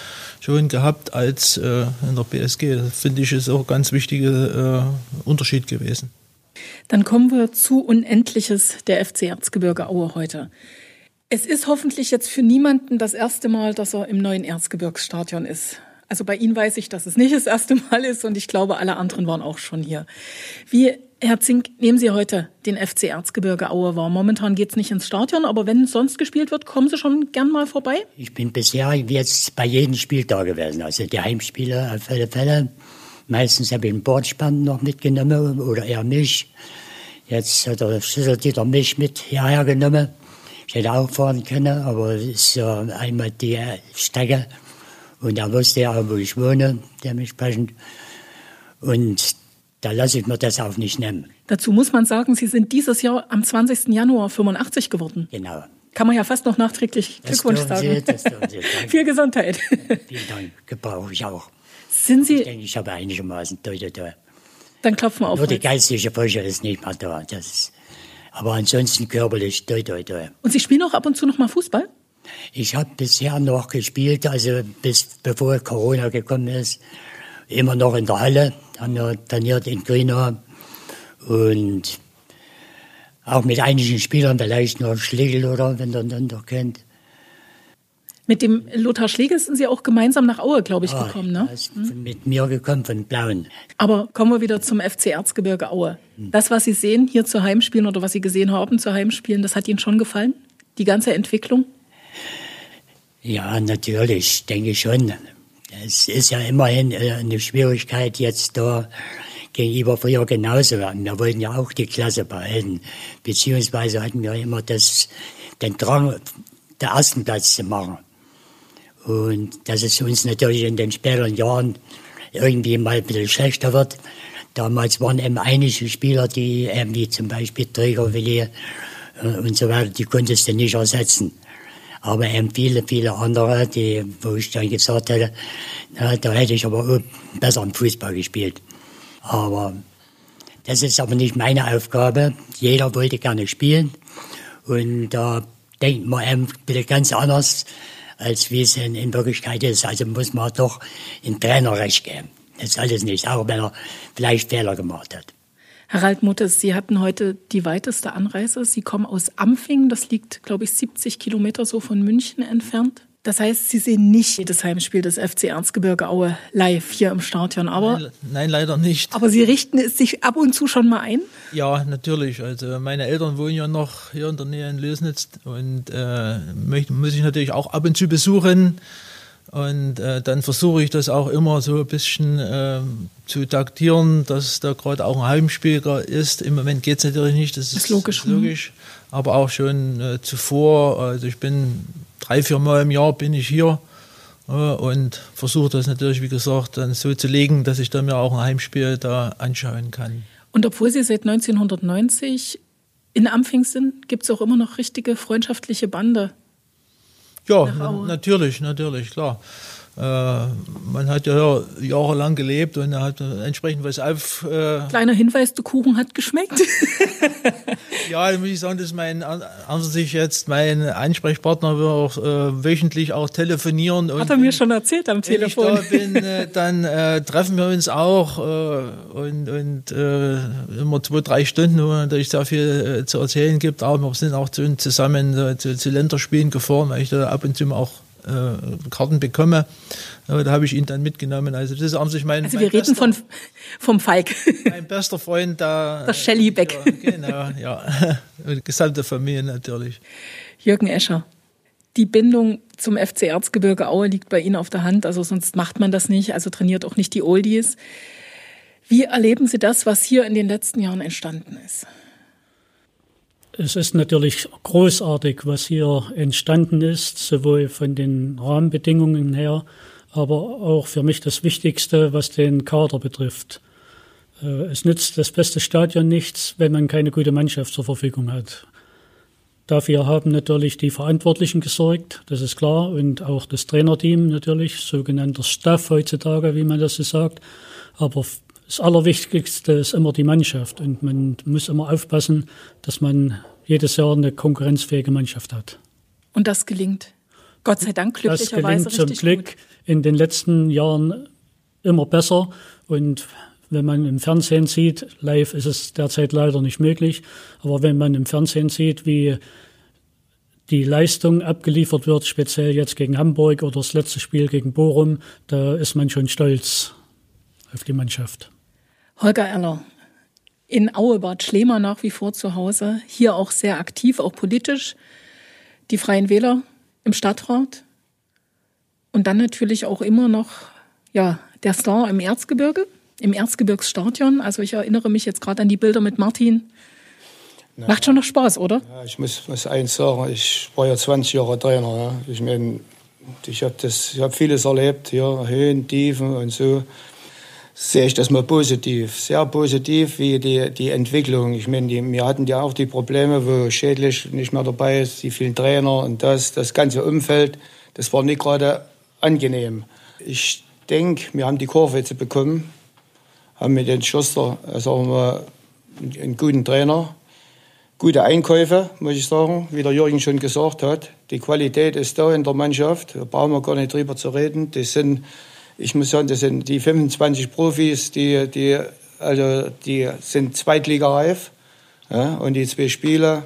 schon gehabt als äh, in der BSG. Das finde ich ist auch ein ganz wichtiger äh, Unterschied gewesen. Dann kommen wir zu Unendliches der FC Erzgebirge Aue heute. Es ist hoffentlich jetzt für niemanden das erste Mal, dass er im neuen Erzgebirgsstadion ist. Also bei Ihnen weiß ich, dass es nicht das erste Mal ist und ich glaube, alle anderen waren auch schon hier. Wie, Herr Zink, nehmen Sie heute den FC Erzgebirge Aue wahr? Momentan geht es nicht ins Stadion, aber wenn sonst gespielt wird, kommen Sie schon gern mal vorbei? Ich bin bisher jetzt bei jedem Spiel da gewesen, also die Heimspiele auf alle Fälle. Meistens habe ich einen Bordspann noch mitgenommen oder er mich. Jetzt hat der Schlüsseldieter mich mit hierher genommen. Ich hätte auch fahren können, aber es ist ja einmal die Strecke. Und er wusste ja, wo ich wohne, dementsprechend. Und da lasse ich mir das auch nicht nehmen. Dazu muss man sagen, Sie sind dieses Jahr am 20. Januar 85 geworden. Genau. Kann man ja fast noch nachträglich Glückwunsch sagen. Sie. Viel Gesundheit. Vielen Dank. Gebrauche ich auch. Sind Ich Sie, denke, ich habe einigermaßen toi, toi, toi. dann klopfen wir auf. Nur die geistige Frische ist nicht mehr da. Das ist, aber ansonsten körperlich toi, toi, toi. Und Sie spielen auch ab und zu noch mal Fußball? Ich habe bisher noch gespielt, also bis bevor Corona gekommen ist, immer noch in der Halle, haben wir trainiert in Grünau und auch mit einigen Spielern, vielleicht noch Schlegel oder wenn ihr den noch kennt. Mit dem Lothar Schlegel sind Sie auch gemeinsam nach Aue, glaube ich, Ah, gekommen, ne? ist mit mir gekommen von Blauen. Aber kommen wir wieder zum FC Erzgebirge Aue. Das, was Sie sehen hier zu Heimspielen oder was Sie gesehen haben zu Heimspielen, das hat Ihnen schon gefallen? Die ganze Entwicklung? Ja, natürlich, denke ich schon. Es ist ja immerhin äh, eine Schwierigkeit jetzt da gegenüber früher genauso. Wir wollten ja auch die Klasse behalten, beziehungsweise hatten wir immer das, den Drang, den ersten Platz zu machen. Und dass es uns natürlich in den späteren Jahren irgendwie mal ein bisschen schlechter wird. Damals waren eben einige Spieler, die eben wie zum Beispiel Trägerwilli äh, und so weiter, die konntest du nicht ersetzen. Aber eben viele, viele andere, die, wo ich dann gesagt hätte, na, da hätte ich aber auch besser im Fußball gespielt. Aber das ist aber nicht meine Aufgabe. Jeder wollte gerne spielen. Und da denkt man eben bisschen ganz anders, als wie es in, in Wirklichkeit ist. Also muss man doch den Trainer recht geben. Das alles nicht, auch wenn er vielleicht Fehler gemacht hat. Harald Muttes, Sie hatten heute die weiteste Anreise. Sie kommen aus Ampfing, das liegt, glaube ich, 70 Kilometer so von München entfernt. Das heißt, Sie sehen nicht jedes Heimspiel des FC Erzgebirge Aue live hier im Stadion, aber, Nein, nein, leider nicht. aber Sie richten es sich ab und zu schon mal ein. Ja, natürlich. Also meine Eltern wohnen ja noch hier in der Nähe in Lösnitz und äh, möchte, muss ich natürlich auch ab und zu besuchen. Und äh, dann versuche ich das auch immer so ein bisschen äh, zu taktieren, dass da gerade auch ein Heimspiel ist. Im Moment geht es natürlich nicht, das ist, ist logisch. Ist logisch. Aber auch schon äh, zuvor, also ich bin drei, vier Mal im Jahr bin ich hier äh, und versuche das natürlich, wie gesagt, dann so zu legen, dass ich dann mir auch ein Heimspiel da anschauen kann. Und obwohl Sie seit 1990 in Ampfing sind, gibt es auch immer noch richtige freundschaftliche Bande ja, natürlich, natürlich, klar. Äh, man hat ja jahrelang gelebt und hat entsprechend was auf. Äh Kleiner Hinweis, der Kuchen hat geschmeckt. ja, da muss ich sagen, dass mein an sich jetzt mein Ansprechpartner wir auch äh, wöchentlich auch telefonieren. Hat er mir schon erzählt am Telefon. Wenn ich da bin, äh, dann äh, treffen wir uns auch äh, und, und immer zwei, drei Stunden, wo natürlich sehr viel zu erzählen gibt. Aber wir sind auch zusammen zu, zu Länderspielen gefahren, weil ich da ab und zu mal auch äh, Karten bekomme. da habe ich ihn dann mitgenommen. Also das ist an sich mein. Also mein wir reden von vom Falk. Mein bester Freund da. Der Shelly Beck. Ja, genau, ja. Und die gesamte Familie natürlich. Jürgen Escher. Die Bindung zum FC Erzgebirge Aue liegt bei Ihnen auf der Hand, also sonst macht man das nicht, also trainiert auch nicht die Oldies. Wie erleben Sie das, was hier in den letzten Jahren entstanden ist? Es ist natürlich großartig, was hier entstanden ist, sowohl von den Rahmenbedingungen her, aber auch für mich das Wichtigste, was den Kader betrifft. Äh, es nützt das beste Stadion nichts, wenn man keine gute Mannschaft zur Verfügung hat. Dafür haben natürlich die Verantwortlichen gesorgt, das ist klar, und auch das Trainerteam natürlich, sogenannter Staff heutzutage, wie man das so sagt. Aber das Allerwichtigste ist immer die Mannschaft und man muss immer aufpassen, dass man jedes Jahr eine konkurrenzfähige Mannschaft hat. Und das gelingt. Gott sei Dank glücklicherweise das gelingt zum Glück gut. in den letzten Jahren immer besser und wenn man im Fernsehen sieht, live ist es derzeit leider nicht möglich, aber wenn man im Fernsehen sieht, wie die Leistung abgeliefert wird, speziell jetzt gegen Hamburg oder das letzte Spiel gegen Bochum, da ist man schon stolz auf die Mannschaft. Holger Erler, in Aue Bad Schlemer nach wie vor zu Hause, hier auch sehr aktiv, auch politisch, die Freien Wähler im Stadtrat und dann natürlich auch immer noch ja, der Star im Erzgebirge, im Erzgebirgsstadion. Also ich erinnere mich jetzt gerade an die Bilder mit Martin. Na, Macht schon noch Spaß, oder? Ja, ich muss, muss eins sagen, ich war ja 20 Jahre Trainer. Ja. Ich meine, ich habe hab vieles erlebt, hier, Höhen, Tiefen und so sehe ich das mal positiv, sehr positiv, wie die, die Entwicklung. Ich meine, die, wir hatten ja auch die Probleme, wo Schädlich nicht mehr dabei ist, die vielen Trainer und das, das ganze Umfeld, das war nicht gerade angenehm. Ich denke, wir haben die Kurve jetzt bekommen, haben mit den Schuster, also wir, einen guten Trainer, gute Einkäufe, muss ich sagen, wie der Jürgen schon gesagt hat. Die Qualität ist da in der Mannschaft, da brauchen wir gar nicht drüber zu reden. Die sind ich muss sagen, das sind die 25 Profis, die, die, also die sind zweitligareif. Ja, und die zwei Spiele,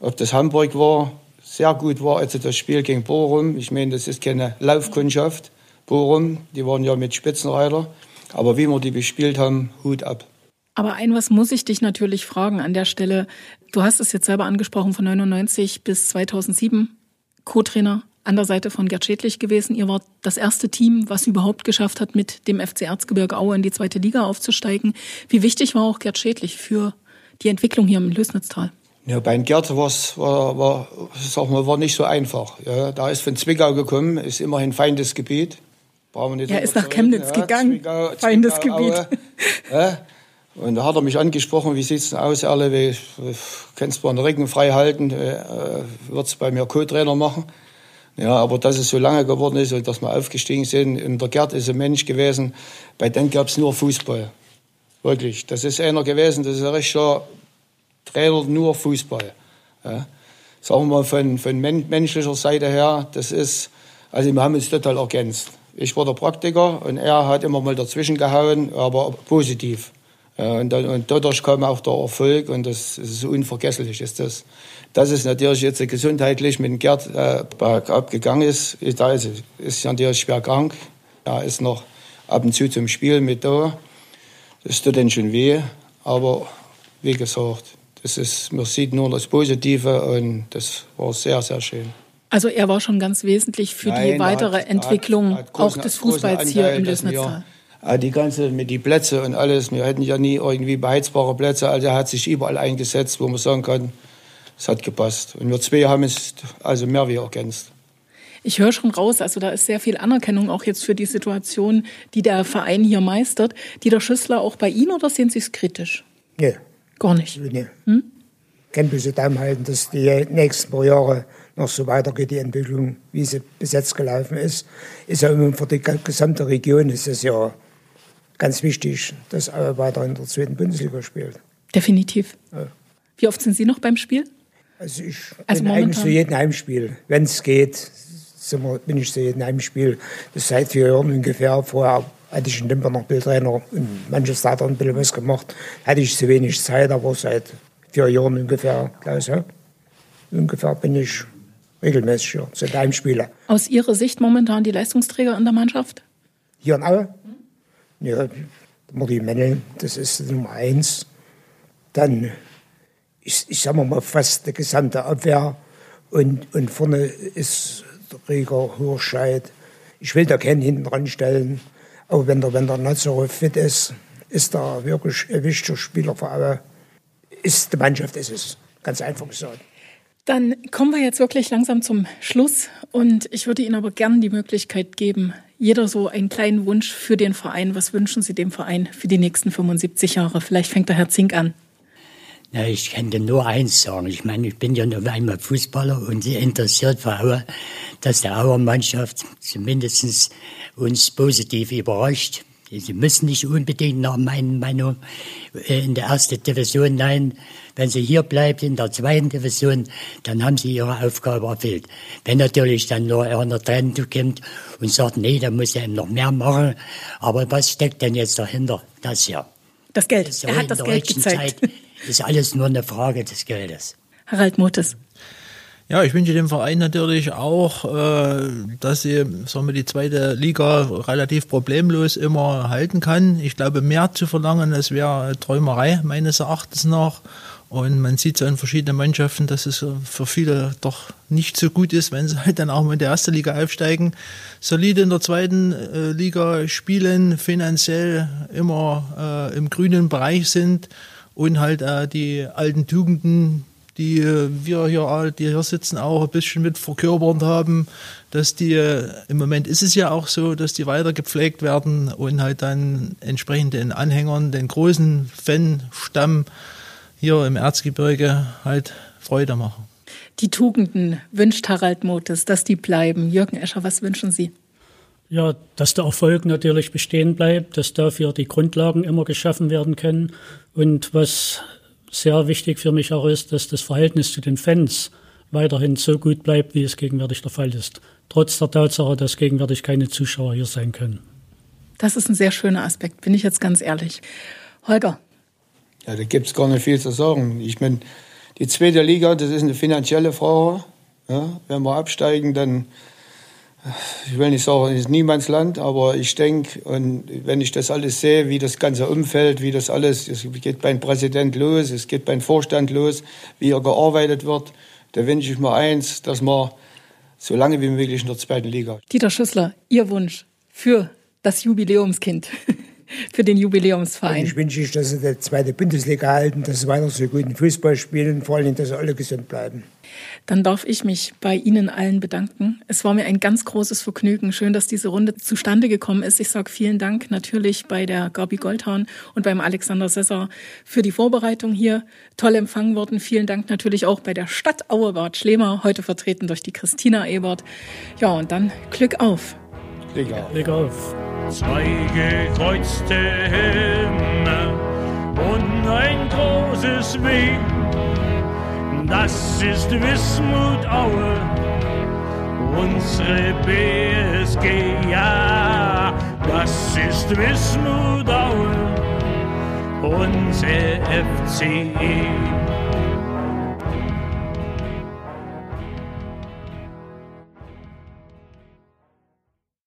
ob das Hamburg war, sehr gut war, also das Spiel gegen Bochum. Ich meine, das ist keine Laufkundschaft. Bochum, die waren ja mit Spitzenreiter. Aber wie wir die bespielt haben, Hut ab. Aber ein was muss ich dich natürlich fragen an der Stelle. Du hast es jetzt selber angesprochen, von 99 bis 2007 Co-Trainer an der Seite von Gerd Schädlich gewesen. Ihr wart das erste Team, was überhaupt geschafft hat, mit dem FC Erzgebirge Aue in die zweite Liga aufzusteigen. Wie wichtig war auch Gerd Schädlich für die Entwicklung hier im Lösnitztal? Ja, bei Gerd war's, war, war, sag mal, war nicht so einfach. Ja, da ist von Zwickau gekommen, ist immerhin feindes Gebiet. Brauchen wir nicht er ist nach Chemnitz ja, gegangen, Zwickau, feindes Zwickau, Gebiet. Ja, und da hat er mich angesprochen, wie sieht es denn aus, Erle, wie, kannst du den Rücken frei halten, äh, wird's bei mir Co-Trainer machen. Ja, aber dass es so lange geworden ist und dass wir aufgestiegen sind, und der Gerd ist ein Mensch gewesen, bei dem gab es nur Fußball. Wirklich. Das ist einer gewesen, das ist ein richtiger Trainer, nur Fußball. Ja. Sagen wir mal von, von menschlicher Seite her, das ist, also wir haben uns total ergänzt. Ich war der Praktiker und er hat immer mal dazwischen gehauen, aber positiv. Ja, und, dann, und dadurch kam auch der Erfolg und das ist so unvergesslich ist das. Dass es natürlich jetzt gesundheitlich mit Gerd äh, abgegangen ist, ist, da ist, ist natürlich schwer krank. Er ist noch ab und zu zum Spiel mit da. Das tut dann schon weh. Aber wie gesagt, das ist, man sieht nur das Positive und das war sehr, sehr schön. Also er war schon ganz wesentlich für Nein, die weitere hat, Entwicklung hat, hat großen, auch des Fußballs hier im Lösnitztal. Die ganze mit die Plätze und alles, wir hätten ja nie irgendwie beheizbare Plätze, also er hat sich überall eingesetzt, wo man sagen kann, es hat gepasst. Und wir zwei haben es also mehr wie ergänzt. Ich höre schon raus, also da ist sehr viel Anerkennung auch jetzt für die Situation, die der Verein hier meistert. Dieter Schüssler auch bei Ihnen oder sehen Sie es kritisch? Nee. Gar nicht? Nee. Hm? Können bloß Daumen halten, dass die nächsten paar Jahre noch so weitergeht, die Entwicklung, wie sie bis jetzt gelaufen ist. Ist ja für die gesamte Region ist es ja ganz wichtig, dass er weiter in der zweiten Bundesliga spielt. Definitiv. Ja. Wie oft sind Sie noch beim Spiel? Also ich also bin eigentlich zu jedem Heimspiel, wenn es geht, wir, bin ich zu jedem Heimspiel. Das seit vier Jahren ungefähr. Vorher hatte ich in Limper noch Bildtrainer und manches da ein bisschen was gemacht. Hatte ich zu wenig Zeit, aber seit vier Jahren ungefähr, glaube ich, ungefähr bin ich regelmäßig hier zu Heimspiele. Aus Ihrer Sicht momentan die Leistungsträger in der Mannschaft? Hier in Aue? Ja, Martin Mennel, das ist Nummer eins. Dann ich, ich sag mal fast die gesamte Abwehr. Und, und vorne ist der Rieger, Hürscheid. Ich will da keinen hinten dran stellen. Aber wenn der, wenn der Nazarov fit ist, ist er wirklich ein wichtiger Spieler für alle. Ist die Mannschaft, ist es. Ganz einfach gesagt. Dann kommen wir jetzt wirklich langsam zum Schluss. Und ich würde Ihnen aber gerne die Möglichkeit geben, jeder so einen kleinen Wunsch für den Verein. Was wünschen Sie dem Verein für die nächsten 75 Jahre? Vielleicht fängt der Herr Zink an. Ja, ich kann dir nur eins sagen. Ich meine, ich bin ja nur einmal Fußballer und interessiert für Aue, dass der Auer Mannschaft zumindest uns positiv überrascht. Sie müssen nicht unbedingt nach meiner Meinung äh, in der ersten Division. Nein, wenn sie hier bleibt in der zweiten Division, dann haben sie ihre Aufgabe erfüllt. Wenn natürlich dann nur einer Trend kommt und sagt, nee, da muss er eben noch mehr machen. Aber was steckt denn jetzt dahinter? Das hier. Das Geld. er hat das Geld gezeigt. Zeit ist alles nur eine Frage des Geldes. Harald Motes. Ja, ich wünsche dem Verein natürlich auch, äh, dass sie sagen wir, die zweite Liga relativ problemlos immer halten kann. Ich glaube, mehr zu verlangen, das wäre Träumerei meines Erachtens nach. Und man sieht so in verschiedenen Mannschaften, dass es für viele doch nicht so gut ist, wenn sie halt dann auch mal in die erste Liga aufsteigen. Solide in der zweiten äh, Liga spielen, finanziell immer äh, im grünen Bereich sind und halt äh, die alten Tugenden, die äh, wir hier, die hier sitzen, auch ein bisschen mit verkörpert haben, dass die, äh, im Moment ist es ja auch so, dass die weiter gepflegt werden und halt dann entsprechend den Anhängern, den großen Fanstamm hier im Erzgebirge halt Freude machen. Die Tugenden wünscht Harald Motes, dass die bleiben. Jürgen Escher, was wünschen Sie? Ja, dass der Erfolg natürlich bestehen bleibt, dass dafür die Grundlagen immer geschaffen werden können. Und was sehr wichtig für mich auch ist, dass das Verhältnis zu den Fans weiterhin so gut bleibt, wie es gegenwärtig der Fall ist. Trotz der Tatsache, dass gegenwärtig keine Zuschauer hier sein können. Das ist ein sehr schöner Aspekt, bin ich jetzt ganz ehrlich. Holger. Ja, da gibt es gar nicht viel zu sagen. Ich meine, die zweite Liga, das ist eine finanzielle Frage. Ja, wenn wir absteigen, dann ich will nicht sagen, es ist niemands Land, aber ich denke, und wenn ich das alles sehe, wie das ganze Umfeld, wie das alles, es geht beim Präsident los, es geht beim Vorstand los, wie er gearbeitet wird, da wünsche ich mir eins, dass man so lange wie möglich in der zweiten Liga. Dieter Schüssler, Ihr Wunsch für das Jubiläumskind, für den Jubiläumsverein. Ich wünsche, dass sie die zweite Bundesliga halten, dass sie weiter so guten Fußball spielen, vor allem, dass sie alle gesund bleiben. Dann darf ich mich bei Ihnen allen bedanken. Es war mir ein ganz großes Vergnügen. Schön, dass diese Runde zustande gekommen ist. Ich sage vielen Dank natürlich bei der Gabi Goldhahn und beim Alexander Sesser für die Vorbereitung hier. Toll empfangen worden. Vielen Dank natürlich auch bei der Stadt Auerbad Schlemer, heute vertreten durch die Christina Ebert. Ja, und dann Glück auf. Glück auf. Glück auf. Zwei gekreuzte Himmel und ein großes Weg das ist Wismut Aue, unsere BSG, ja, das ist Wismut Aue, unser FCE.